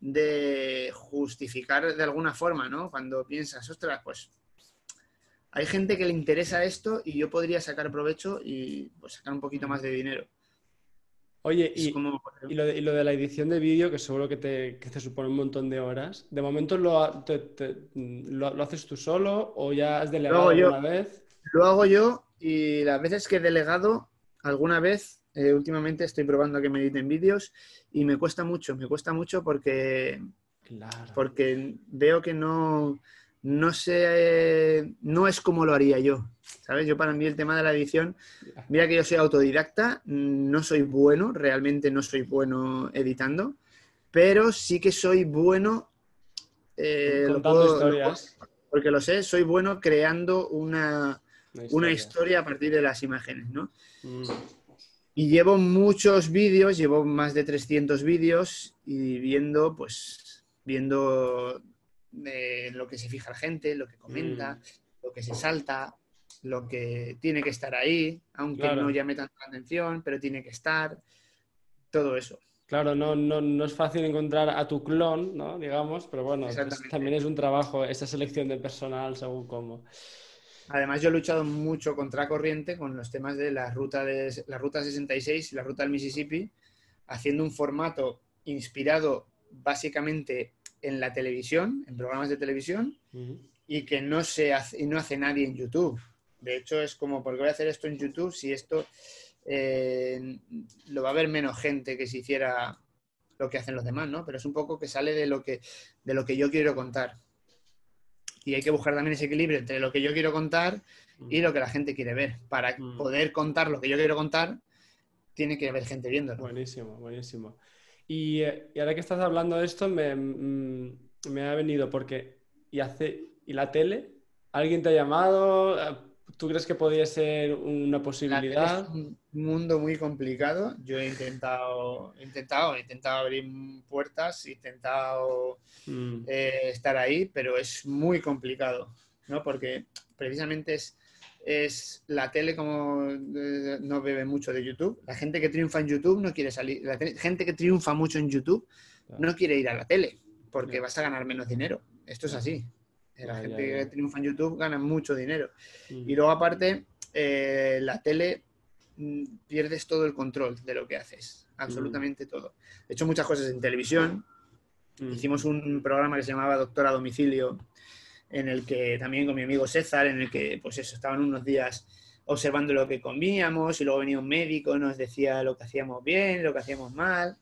de, justificar de alguna forma, ¿no? Cuando piensas, ostras, pues hay gente que le interesa esto y yo podría sacar provecho y pues, sacar un poquito más de dinero. Oye, y, lo de, la edición de vídeo, que seguro que te, supone un montón de horas, ¿de momento lo, lo, haces tú solo o ya has delegado alguna vez? Lo hago yo y las veces que he delegado, alguna vez, eh, últimamente estoy probando a que me editen vídeos y me cuesta mucho, me cuesta mucho porque, porque veo que no, no sé, no es como lo haría yo. ¿Sabes? Yo para mí el tema de la edición, mira que yo soy autodidacta, no soy bueno, realmente no soy bueno editando, pero sí que soy bueno, eh, porque lo sé, soy bueno creando una, historia. a partir de las imágenes, ¿no? Mm. Y llevo muchos vídeos, llevo más de 300 vídeos y viendo, pues, viendo eh, lo que se fija la gente, lo que comenta, mm. lo que se salta, lo que tiene que estar ahí, aunque Claro. no llame tanta atención, pero tiene que estar, todo eso. Claro, no, no, no es fácil encontrar a tu clon, ¿no? Digamos, pero bueno, pues también es un trabajo esa selección de personal según cómo. Además, yo he luchado mucho contra corriente con los temas de la ruta, de, la ruta 66 y la ruta del Mississippi, haciendo un formato inspirado básicamente en la televisión, en programas de televisión, y que no, se hace, y no hace nadie en YouTube. De hecho, es como, ¿por qué voy a hacer esto en YouTube si esto eh, lo va a ver menos gente que si hiciera lo que hacen los demás, ¿no? Pero es un poco que sale de lo que, de lo que yo quiero contar. Y hay que buscar también ese equilibrio entre lo que yo quiero contar y lo que la gente quiere ver. Para Mm. poder contar lo que yo quiero contar, tiene que haber gente viéndolo. Buenísimo, buenísimo. Y, eh, y ahora que estás hablando de esto, me, mm, me ha venido porque, ¿y, hace, ¿y la tele? ¿Alguien te ha llamado? Eh, ¿Tú crees que podría ser una posibilidad? es un mundo muy complicado. Yo he intentado, he intentado, he intentado abrir puertas, he intentado Mm, eh, estar ahí, pero es muy complicado, ¿no? Porque precisamente es, es la tele como eh, no bebe mucho de YouTube. La gente que triunfa en YouTube no quiere salir. La te- gente que triunfa mucho en YouTube Claro. no quiere ir a la tele porque vas a ganar menos dinero. Esto es así. La Ya, gente ya. que triunfa en YouTube gana mucho dinero. Y luego aparte, eh, la tele mm, pierdes todo el control de lo que haces, absolutamente todo. He hecho muchas cosas en televisión. Mm. Hicimos un programa que se llamaba Doctor a Domicilio, en el que también con mi amigo César, en el que pues eso, estaban unos días observando lo que comíamos y luego venía un médico, nos decía lo que hacíamos bien, lo que hacíamos mal.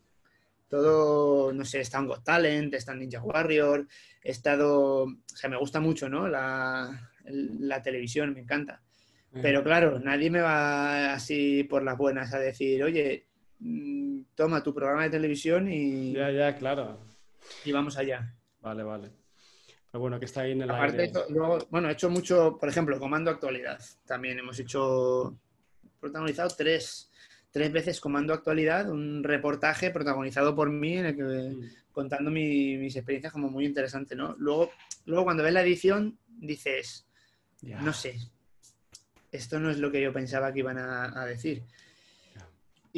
Todo, no sé, está en Got Talent, está en Ninja Warrior, he estado, o sea, me gusta mucho, ¿no? La, la televisión, me encanta. Pero claro, nadie me va así por las buenas a decir, oye, mm, toma tu programa de televisión y, Ya, ya, claro. y vamos allá. Vale, vale. Bueno, que está ahí en el Aparte, aire. luego, bueno, he hecho mucho, por ejemplo, Comando Actualidad. También hemos hecho, protagonizado tres, tres veces Comando Actualidad, un reportaje protagonizado por mí en el que Mm, contando mi- mis experiencias como muy interesante, ¿no? Luego, luego cuando ves la edición dices, ya. no sé, esto no es lo que yo pensaba que iban a, a decir.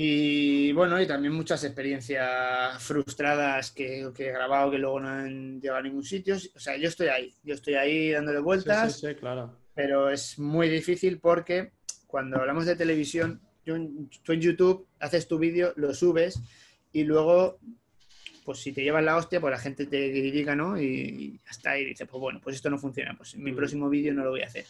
Y bueno, y también muchas experiencias frustradas que, que he grabado que luego no han llegado a ningún sitio. O sea, yo estoy ahí, yo estoy ahí dándole vueltas, sí, sí, claro. pero es muy difícil porque cuando hablamos de televisión, tú en YouTube haces tu vídeo, lo subes y luego, pues si te llevas la hostia, pues la gente te critica, ¿no? Y, está, y dices, pues bueno, pues esto no funciona, pues en mi próximo vídeo no lo voy a hacer.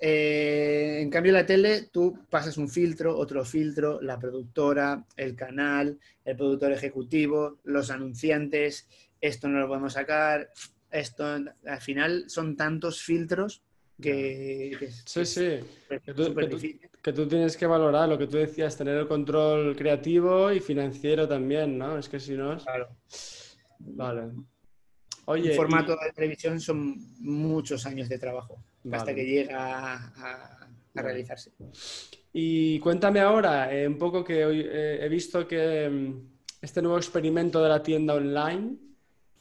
Eh, en cambio, la tele, tú pasas un filtro, otro filtro, la productora, el canal, el productor ejecutivo, los anunciantes, esto no lo podemos sacar, esto, al final son tantos filtros que, que es Sí, sí. súper- Que tú- súper que tú- difícil. Que tú tienes que valorar lo que tú decías, tener el control creativo y financiero también, ¿no? Es que si no es... Claro. Vale. Oye, Un y- formato de televisión son muchos años de trabajo hasta que llega a, a- a Vale. realizarse. Y cuéntame ahora, eh, un poco que hoy eh, he visto que mm, este nuevo experimento de la tienda online,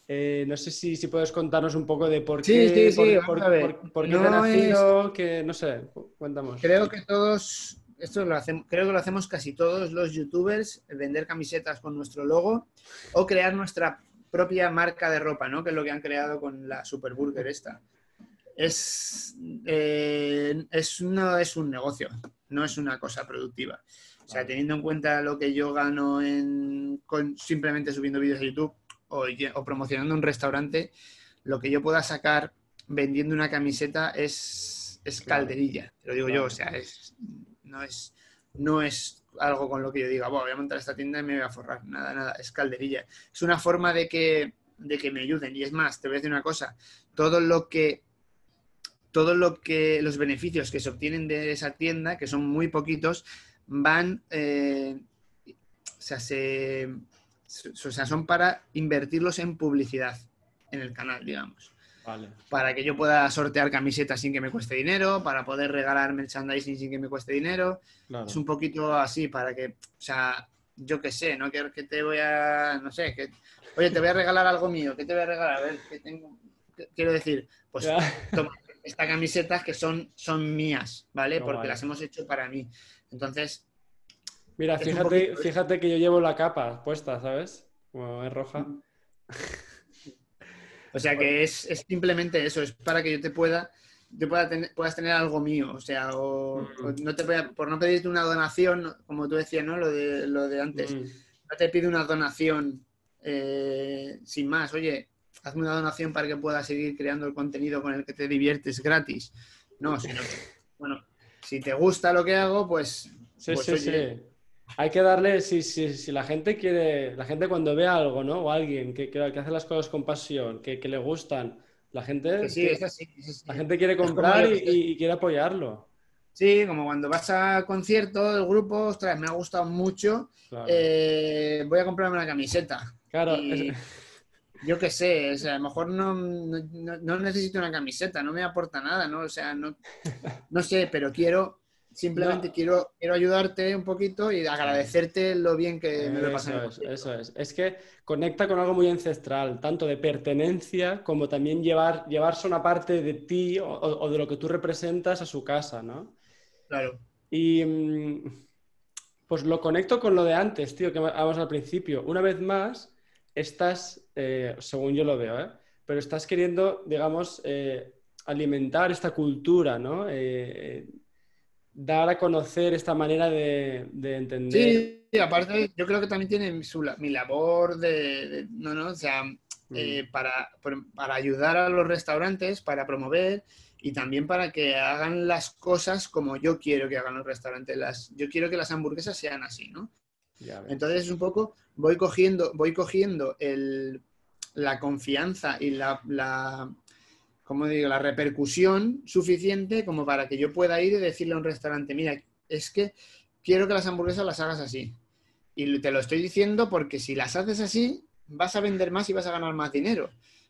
eh, no sé si, si puedes contarnos un poco de por Sí, qué, sí, sí, por, vamos por- por- por qué te No ha nacido, que no sé, cu- cuéntanos. Creo que todos, esto lo hacemos, creo que lo hacemos casi todos los youtubers, vender camisetas con nuestro logo o crear nuestra propia marca de ropa, ¿no? Que es lo que han creado con la Superburger esta. Es, eh, es, no es un negocio, no es una cosa productiva. O sea, teniendo en cuenta lo que yo gano en, con simplemente subiendo vídeos a YouTube o, o promocionando un restaurante, lo que yo pueda sacar vendiendo una camiseta es, es calderilla, te lo digo yo. O sea, es, no, es, no es algo con lo que yo diga, "Buah, voy a montar esta tienda y me voy a forrar. Nada, nada, es calderilla. Es una forma de que, de que me ayuden. Y es más, te voy a decir una cosa, todo lo que todo lo que los beneficios que se obtienen de esa tienda, que son muy poquitos, van, eh, o, sea, se- o sea, son para invertirlos en publicidad en el canal, digamos. Vale. Para que yo pueda sortear camisetas sin que me cueste dinero, para poder regalar merchandising sin que me cueste dinero. Claro. Es un poquito así para que, o sea, yo qué sé, no que te voy a, no sé, que, oye, te voy a regalar algo mío, ¿qué te voy a regalar? A ver, ¿qué tengo? ¿Qué- Quiero decir, pues toma, estas camisetas que son, son mías, ¿vale? Porque las hemos hecho para mí. Entonces. Mira, fíjate, fíjate que yo llevo la capa puesta, ¿sabes? Como es roja. [LAUGHS] O sea que es, simplemente eso, es para que yo te pueda, te pueda tener, puedas tener algo mío. O sea, o, no te por no pedirte una donación, como tú decías, ¿no? Lo de, lo de antes. No te pide una donación eh, sin más. Oye, hazme una donación para que puedas seguir creando el contenido con el que te diviertes gratis. No, sino bueno, si te gusta lo que hago, pues... Sí, pues, sí, sí. Hay que darle, si, si, si, la gente quiere, la gente cuando ve algo, ¿no? O alguien que, que, hace las cosas con pasión, que, le gustan, la gente, sí, la gente quiere comprar y, quiere apoyarlo. Sí, como cuando vas a concierto del grupo, ostras, me ha gustado mucho, eh, voy a comprarme una camiseta. Claro. Yo qué sé, o sea, a lo mejor no, no, necesito una camiseta, no me aporta nada, ¿no? O sea, no, [LAUGHS] no sé, pero quiero, simplemente quiero, quiero ayudarte un poquito y agradecerte lo bien que me lo pasado. Eso es, eso es. Es que conecta con algo muy ancestral, tanto de pertenencia como también llevar, llevarse una parte de ti o, de lo que tú representas a su casa, ¿no? Claro. Y mm, pues lo conecto con lo de antes, tío, que vamos al principio. Una vez más estás, eh, según yo lo veo, ¿eh? pero estás queriendo, digamos, eh, alimentar esta cultura, ¿no? dar a conocer esta manera de, entender. Sí, aparte yo creo que también tiene mi labor de, no, no, o sea, mm. para, para ayudar a los restaurantes, para promover y también para que hagan las cosas como yo quiero que hagan los restaurantes. Las, yo quiero que las hamburguesas sean así, ¿no? Entonces es un poco, voy cogiendo, voy cogiendo el, la confianza y la, digo? la repercusión suficiente como para que yo pueda ir y decirle a un restaurante, mira, es que quiero que las hamburguesas las hagas así. Y te lo estoy diciendo porque si las haces así, vas a vender más y vas a ganar más dinero.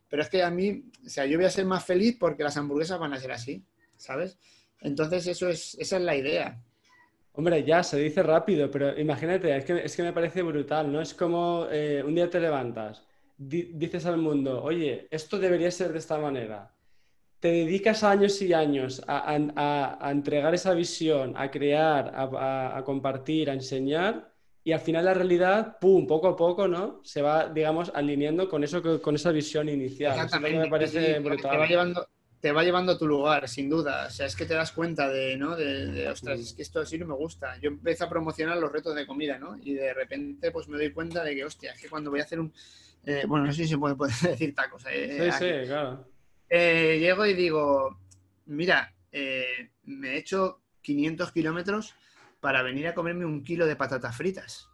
Pero es que a mí, o sea, yo voy a ser más feliz porque las hamburguesas van a ser así, ¿sabes? Entonces, eso es, esa es la idea. Hombre, ya se dice rápido, pero imagínate, es que, es que me parece brutal, ¿no? Es como eh, un día te levantas, dices al mundo, oye, esto debería ser de esta manera. Te dedicas años y años a, entregar esa visión, a crear, a, compartir, a enseñar, y al final la realidad, pum, poco a poco, ¿no? Se va, digamos, alineando con eso, con esa visión inicial. Exactamente. me parece brutal. va llevando, te va llevando a tu lugar, sin duda. O sea, es que te das cuenta de, ¿no? De, ostras, es que esto así no me gusta. Yo empecé a promocionar los retos de comida, ¿no? Y de repente, pues me doy cuenta de que, hostia, es que cuando voy a hacer un... Eh, bueno, no sé si se puede, [LAUGHS] decir tacos. Eh, sí, sí, claro. Eh, llego y digo, mira, me he hecho 500 kilómetros para venir a comerme un kilo de patatas fritas,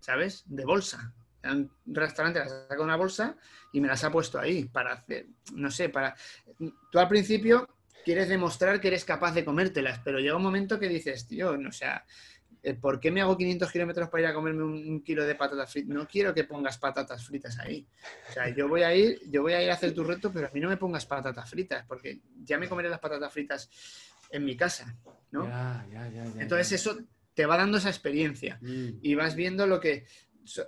¿sabes? De bolsa un restaurante las ha sacado una bolsa y me las ha puesto ahí para hacer, no sé, para... Tú al principio quieres demostrar que eres capaz de comértelas, pero llega un momento que dices, tío, no, o sea, eh, ¿por qué me hago 500 kilómetros para ir a comerme un, kilo de patatas fritas? No quiero que pongas patatas fritas ahí. O sea, yo voy a ir, yo voy a ir a hacer tu reto, pero a mí no me pongas patatas fritas, porque ya me comeré las patatas fritas en mi casa, ¿no? Entonces eso te va dando esa experiencia mm. y vas viendo lo que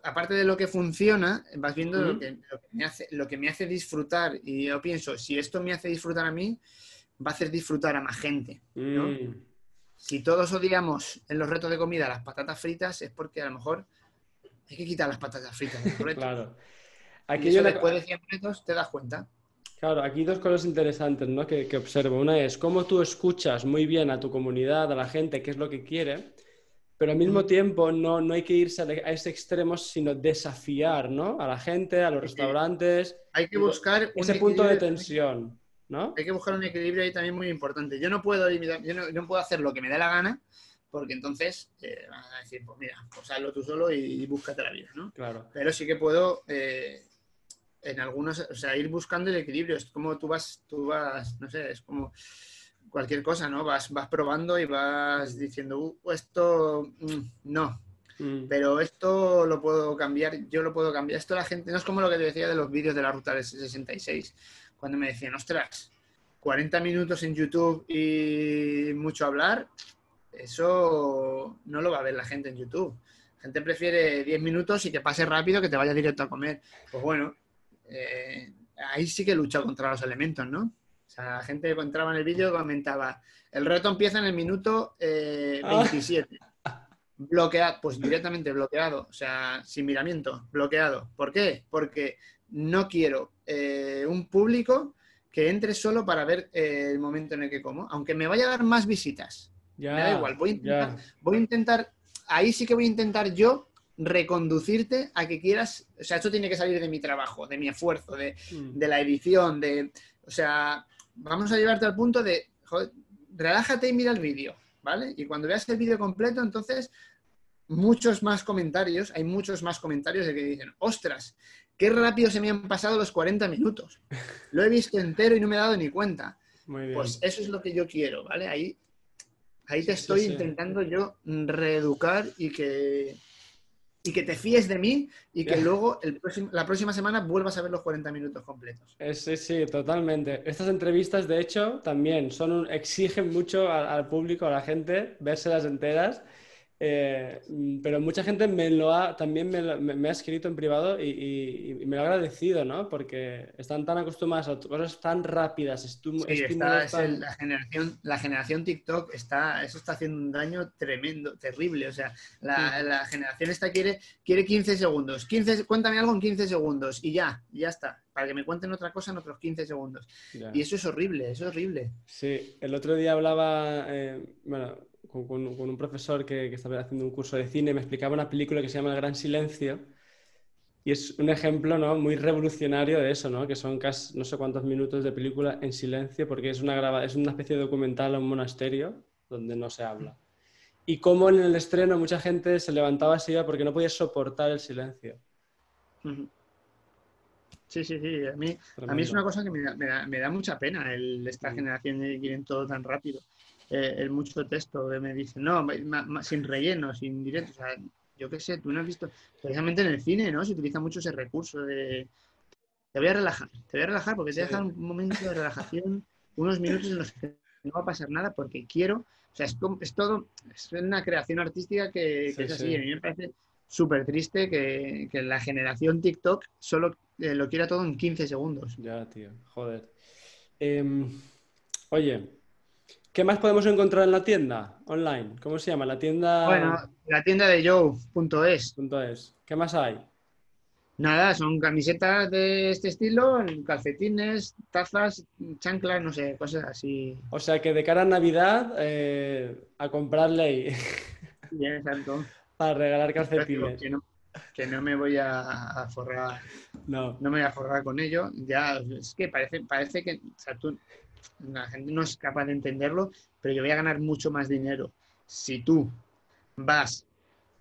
aparte de lo que funciona, vas viendo lo, que, me hace, lo que me hace disfrutar. Y yo pienso, si esto me hace disfrutar a mí, va a hacer disfrutar a más gente. Mm. Si todos odiamos en los retos de comida las patatas fritas, es porque a lo mejor hay que quitar las patatas fritas [LAUGHS] claro. Aquí yo después de 100 retos te das cuenta. Claro, aquí dos cosas interesantes ¿no? que, que observo. Una es cómo tú escuchas muy bien a tu comunidad, a la gente, qué es lo que quiere pero al mismo tiempo no, no hay que irse a ese extremo, sino desafiar ¿no? a la gente, a los restaurantes. Hay que buscar ese punto de tensión. ¿no? Hay que buscar un equilibrio ahí también muy importante. Yo no puedo, yo no, puedo hacer lo que me dé la gana, porque entonces eh, van a decir, pues mira, pues hazlo tú solo y, búscate la vida, ¿no? Claro. Pero sí que puedo, eh, en algunos, o sea, ir buscando el equilibrio. Es como tú vas, tú vas, no sé, es como cualquier cosa, ¿no? Vas, vas probando y vas diciendo, uh, esto mm, no, mm. pero esto lo puedo cambiar, yo lo puedo cambiar. Esto la gente, no es como lo que te decía de los vídeos de la ruta del 66, cuando me decían, ostras, 40 minutos en YouTube y mucho hablar, eso no lo va a ver la gente en YouTube. La gente prefiere 10 minutos y que pase rápido que te vaya directo a comer. Pues bueno, eh, ahí sí que he luchado contra los elementos, ¿no? Sea, la gente que entraba en el vídeo comentaba, el reto empieza en el minuto eh, 27. [LAUGHS] Bloqueado, pues directamente bloqueado, o sea, sin miramiento, bloqueado. ¿Por qué? Porque no quiero eh, un público que entre solo para ver eh, el momento en el que como, aunque me vaya a dar más visitas. Ya, me da igual, voy a, intentar, voy a intentar, ahí sí que voy a intentar yo reconducirte a que quieras, o sea, esto tiene que salir de mi trabajo, de mi esfuerzo, de, Mm. de la edición, de, o sea, vamos a llevarte al punto de, joder, relájate y mira el vídeo, ¿vale? Y cuando veas el vídeo completo, entonces, muchos más comentarios, hay muchos más comentarios de que dicen, ostras, qué rápido se me han pasado los 40 minutos. [LAUGHS] Lo he visto entero y no me he dado ni cuenta. Muy bien. Pues eso es lo que yo quiero, ¿vale? Ahí, ahí te Sí, estoy sí. intentando yo reeducar y que, y que te fíes de mí y que [LAUGHS] luego el próximo- la próxima semana vuelvas a ver los 40 minutos completos. Eh, Sí, sí, totalmente. Estas entrevistas, de hecho, también son un- exigen mucho al, al público, a la gente, vérselas enteras. Eh, mm, pero mucha gente me lo ha, también me, lo- me- me ha escrito en privado y, y- y me lo ha agradecido, ¿no? Porque están tan acostumbrados a cosas tan rápidas, Sí, estímulos está, es tan- el- la, generación, la generación TikTok está, eso está haciendo un daño tremendo, terrible. O sea, la, la generación esta quiere, quiere 15 segundos. 15, cuéntame algo en 15 segundos y ya, ya está. Para que me cuenten otra cosa en otros 15 segundos. Y eso es horrible, eso es horrible. Sí, el otro día hablaba, eh, bueno, con, con- con un profesor que, que estaba haciendo un curso de cine, me explicaba una película que se llama El Gran Silencio y es un ejemplo, ¿no? muy revolucionario de eso, ¿no? que son casi no sé cuántos minutos de película en silencio porque es una, grava- es una especie de documental a un monasterio donde no se habla. Y cómo en el estreno mucha gente se levantaba así porque no podía soportar el silencio. Sí, sí, sí. A mí, a mí es una cosa que me da, me da- me da mucha pena el, esta Mm. generación que quieren todo tan rápido. Eh, el mucho texto que me dicen, no, ma- ma- sin relleno, sin directo. O sea, yo qué sé, tú no has visto, precisamente en el cine, ¿no? Se utiliza mucho ese recurso de, te voy a relajar, te voy a relajar porque te voy a dejar un momento de relajación, unos minutos en los que no va a pasar nada porque quiero. O sea, es, es todo, es una creación artística que, que Sí, es así. sí. A mí me parece súper triste que, que la generación TikTok solo eh, lo quiera todo en 15 segundos. Ya, tío, joder. Em, oye, ¿qué más podemos encontrar en la tienda online? ¿Cómo se llama? La tienda... Bueno, la tienda de Joe.es. es. ¿Qué más hay? Nada, son camisetas de este estilo, calcetines, tazas, chanclas, no sé, cosas así. O sea que de cara a Navidad, eh, a comprarle ahí Ya, exacto. [LAUGHS] para regalar calcetines. Que no, que no me voy a, a forrar, No, no me voy a forrar con ello. Ya, es que parece, parece que, o sea, tú, la gente no es capaz de entenderlo, pero yo voy a ganar mucho más dinero si tú vas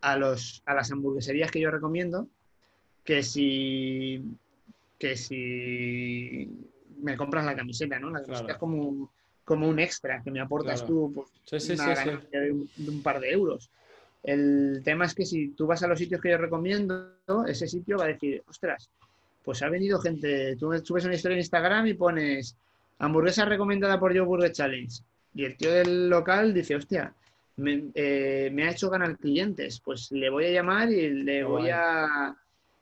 a, los, a las hamburgueserías que yo recomiendo que si, que si me compras la camiseta, ¿no? La camiseta Claro. es como, como un extra que me aportas Claro. tú pues, sí, sí, una sí, un, de un par de euros. El tema es que si tú vas a los sitios que yo recomiendo, ese sitio va a decir, ostras, pues ha venido gente, tú subes una historia en Instagram y pones hamburguesa recomendada por Joe Burger Challenge. Y el tío del local dice, hostia, me, eh, me ha hecho ganar clientes, pues le voy a llamar y le Qué voy guay. a,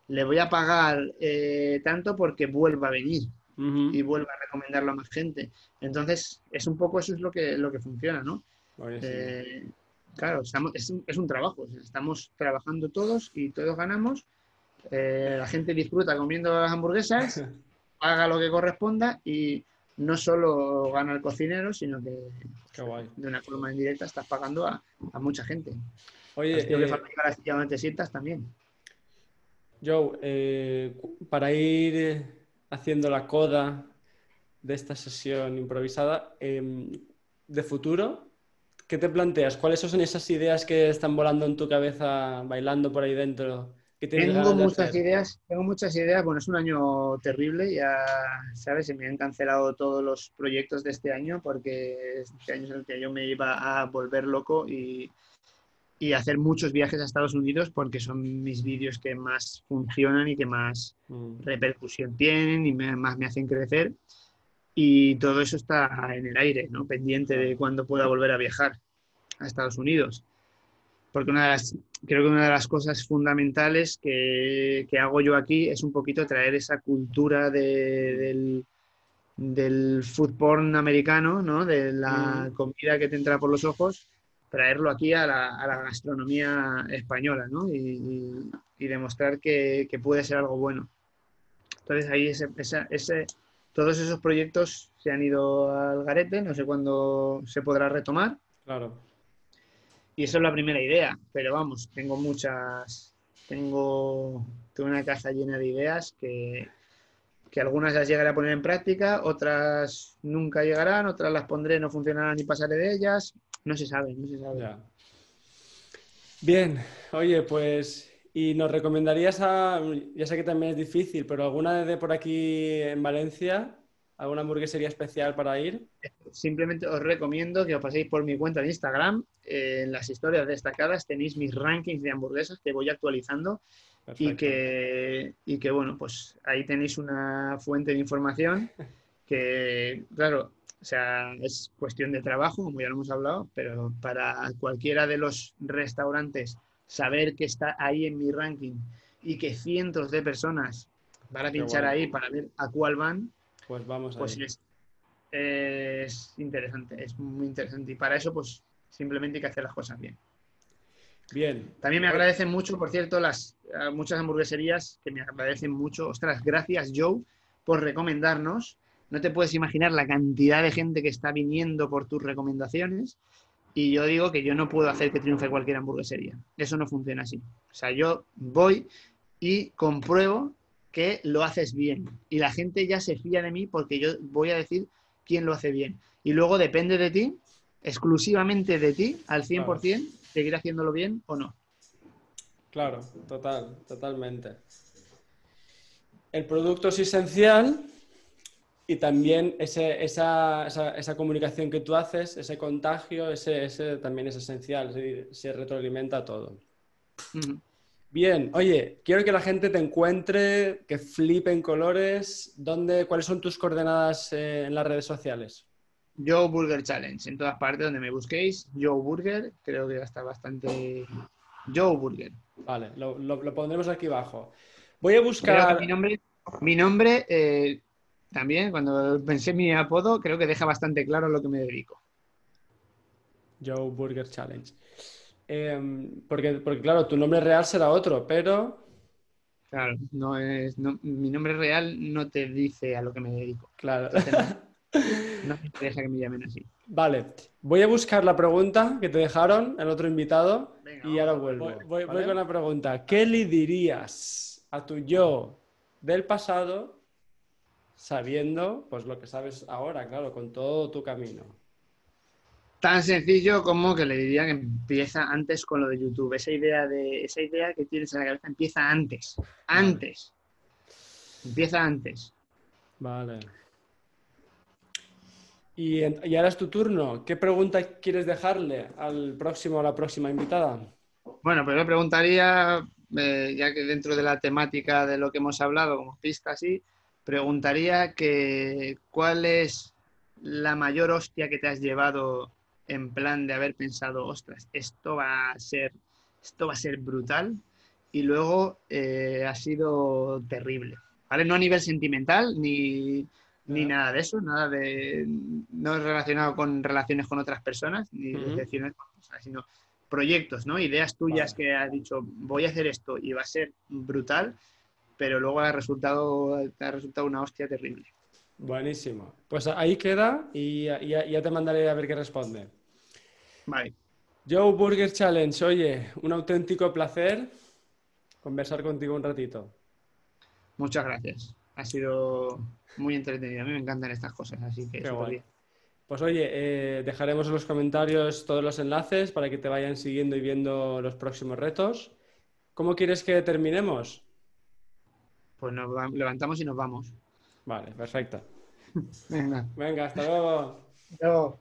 le voy a pagar eh, tanto porque vuelva a venir Ujú. y vuelva a recomendarlo a más gente. Entonces, es un poco eso es lo que, lo que funciona, ¿no? Buenísimo. Eh, claro, estamos, es, un, es un trabajo, estamos trabajando todos y todos ganamos. Eh, la gente disfruta comiendo las hamburguesas, [LAUGHS] haga lo que corresponda y no solo gana el cocinero, sino que de una forma indirecta estás pagando a, a mucha gente. Oye, tío que eh, fabrica las sillas donde te sientas también. Joe, eh, para ir eh, haciendo la coda de esta sesión improvisada, em, de futuro, ¿qué te planteas? ¿Cuáles son esas ideas que están volando en tu cabeza, bailando por ahí dentro? Que tienes Tengo muchas hacer? ideas, tengo muchas ideas. Bueno, es un año terrible, ya sabes, se me han cancelado todos los proyectos de este año porque este año es el que yo me iba a volver loco y, y hacer muchos viajes a Estados Unidos porque son mis vídeos que más funcionan y que más Mm, repercusión tienen y me- más me hacen crecer. Y todo eso está en el aire, ¿no? Pendiente de cuándo pueda volver a viajar a Estados Unidos. Porque una de las, creo que una de las cosas fundamentales que, que hago yo aquí es un poquito traer esa cultura de- del, del fútbol americano, ¿no? De la Mm. comida que te entra por los ojos, traerlo aquí a la, a la gastronomía española, ¿no? Y, y- y demostrar que, que puede ser algo bueno. Entonces ahí ese, esa- ese- todos esos proyectos se han ido al garete, no sé cuándo se podrá retomar. Claro. Y eso es la primera idea, pero vamos, tengo muchas, tengo, tengo una caja llena de ideas que, que algunas las llegaré a poner en práctica, otras nunca llegarán, otras las pondré, no funcionarán y pasaré de ellas, no se sabe, no se sabe. Ya. Bien, oye, pues, ¿y nos recomendarías a, ya sé que también es difícil, pero alguna de por aquí en Valencia, alguna hamburguesería especial para ir? Simplemente os recomiendo que os paséis por mi cuenta de Instagram, eh, en las historias destacadas tenéis mis rankings de hamburguesas que voy actualizando y que, y que, bueno, pues ahí tenéis una fuente de información [LAUGHS] que, claro, o sea, es cuestión de trabajo, como ya lo hemos hablado, pero para cualquiera de los restaurantes saber que está ahí en mi ranking y que cientos de personas van a pinchar ahí para ver a cuál van, Pues vamos pues ahí. es, es interesante, es muy interesante. Y para eso, pues simplemente hay que hacer las cosas bien. Bien. También me agradecen mucho, por cierto, las eh, muchas hamburgueserías que me agradecen mucho. Ostras, gracias Joe por recomendarnos. No te puedes imaginar la cantidad de gente que está viniendo por tus recomendaciones. Y yo digo que yo no puedo hacer que triunfe cualquier hamburguesería. Eso no funciona así. O sea, yo voy y compruebo que lo haces bien. Y la gente ya se fía de mí porque yo voy a decir quién lo hace bien. Y luego depende de ti, exclusivamente de ti, al 100%, seguir haciéndolo bien o no. Claro, total, totalmente. El producto es esencial y también ese- esa, esa- esa comunicación que tú haces, ese contagio, ese, ese también es esencial, es decir, se retroalimenta todo. Bien, oye, quiero que la gente te encuentre, que flipe en colores. ¿Dónde, ¿Cuáles son tus coordenadas eh, en las redes sociales? Joe Burger Challenge, en todas partes donde me busquéis, Joe Burger, creo que ya está bastante... Joe Burger. Vale, lo, lo- lo pondremos aquí abajo. Voy a buscar... mi nombre, mi nombre eh, también, cuando pensé en mi apodo, creo que deja bastante claro a lo que me dedico. Joe Burger Challenge. Em, porque, porque, claro, tu nombre real será otro, pero, Claro, no es, no- mi nombre real no te dice a lo que me dedico. claro. No [LAUGHS] me interesa que me llamen así. Vale, voy a buscar la pregunta que te dejaron, el otro invitado, Venga, y ahora vuelvo. voy, Voy, voy ¿vale? con la pregunta. ¿Qué le dirías a tu yo del pasado sabiendo pues lo que sabes ahora, claro, con todo tu camino? Tan sencillo como que le diría que empieza antes con lo de YouTube. Esa idea de esa idea que tienes en la cabeza empieza antes. Antes. Empieza antes. Vale. Y, en- y ahora es tu turno. ¿Qué pregunta quieres dejarle al próximo o a la próxima invitada? Bueno, pues me preguntaría, eh, ya que dentro de la temática de lo que hemos hablado, como pista así, preguntaría que cuál es la mayor hostia que te has llevado en plan de haber pensado, ostras, esto va a ser, esto va a ser brutal, y luego eh, ha sido terrible. ¿Vale? No a nivel sentimental ni, ni nada de eso, nada de. no es relacionado con relaciones con otras personas, ni con personas, sino proyectos, ¿no? Ideas tuyas Vale. que has dicho, voy a hacer esto y va a ser brutal, pero luego ha resultado, ha resultado una hostia terrible. Buenísimo. Pues ahí queda y ya, te mandaré a ver qué responde. Vale. Joe Burger Challenge, oye, un auténtico placer conversar contigo un ratito. Muchas gracias. Ha sido muy entretenido. A mí me encantan estas cosas, así que Qué súper guay. bien. Pues oye, eh, dejaremos en los comentarios todos los enlaces para que te vayan siguiendo y viendo los próximos retos. ¿Cómo quieres que terminemos? Pues nos va- levantamos y nos vamos. Vale, perfecto. Venga. Venga, hasta luego. Hasta luego.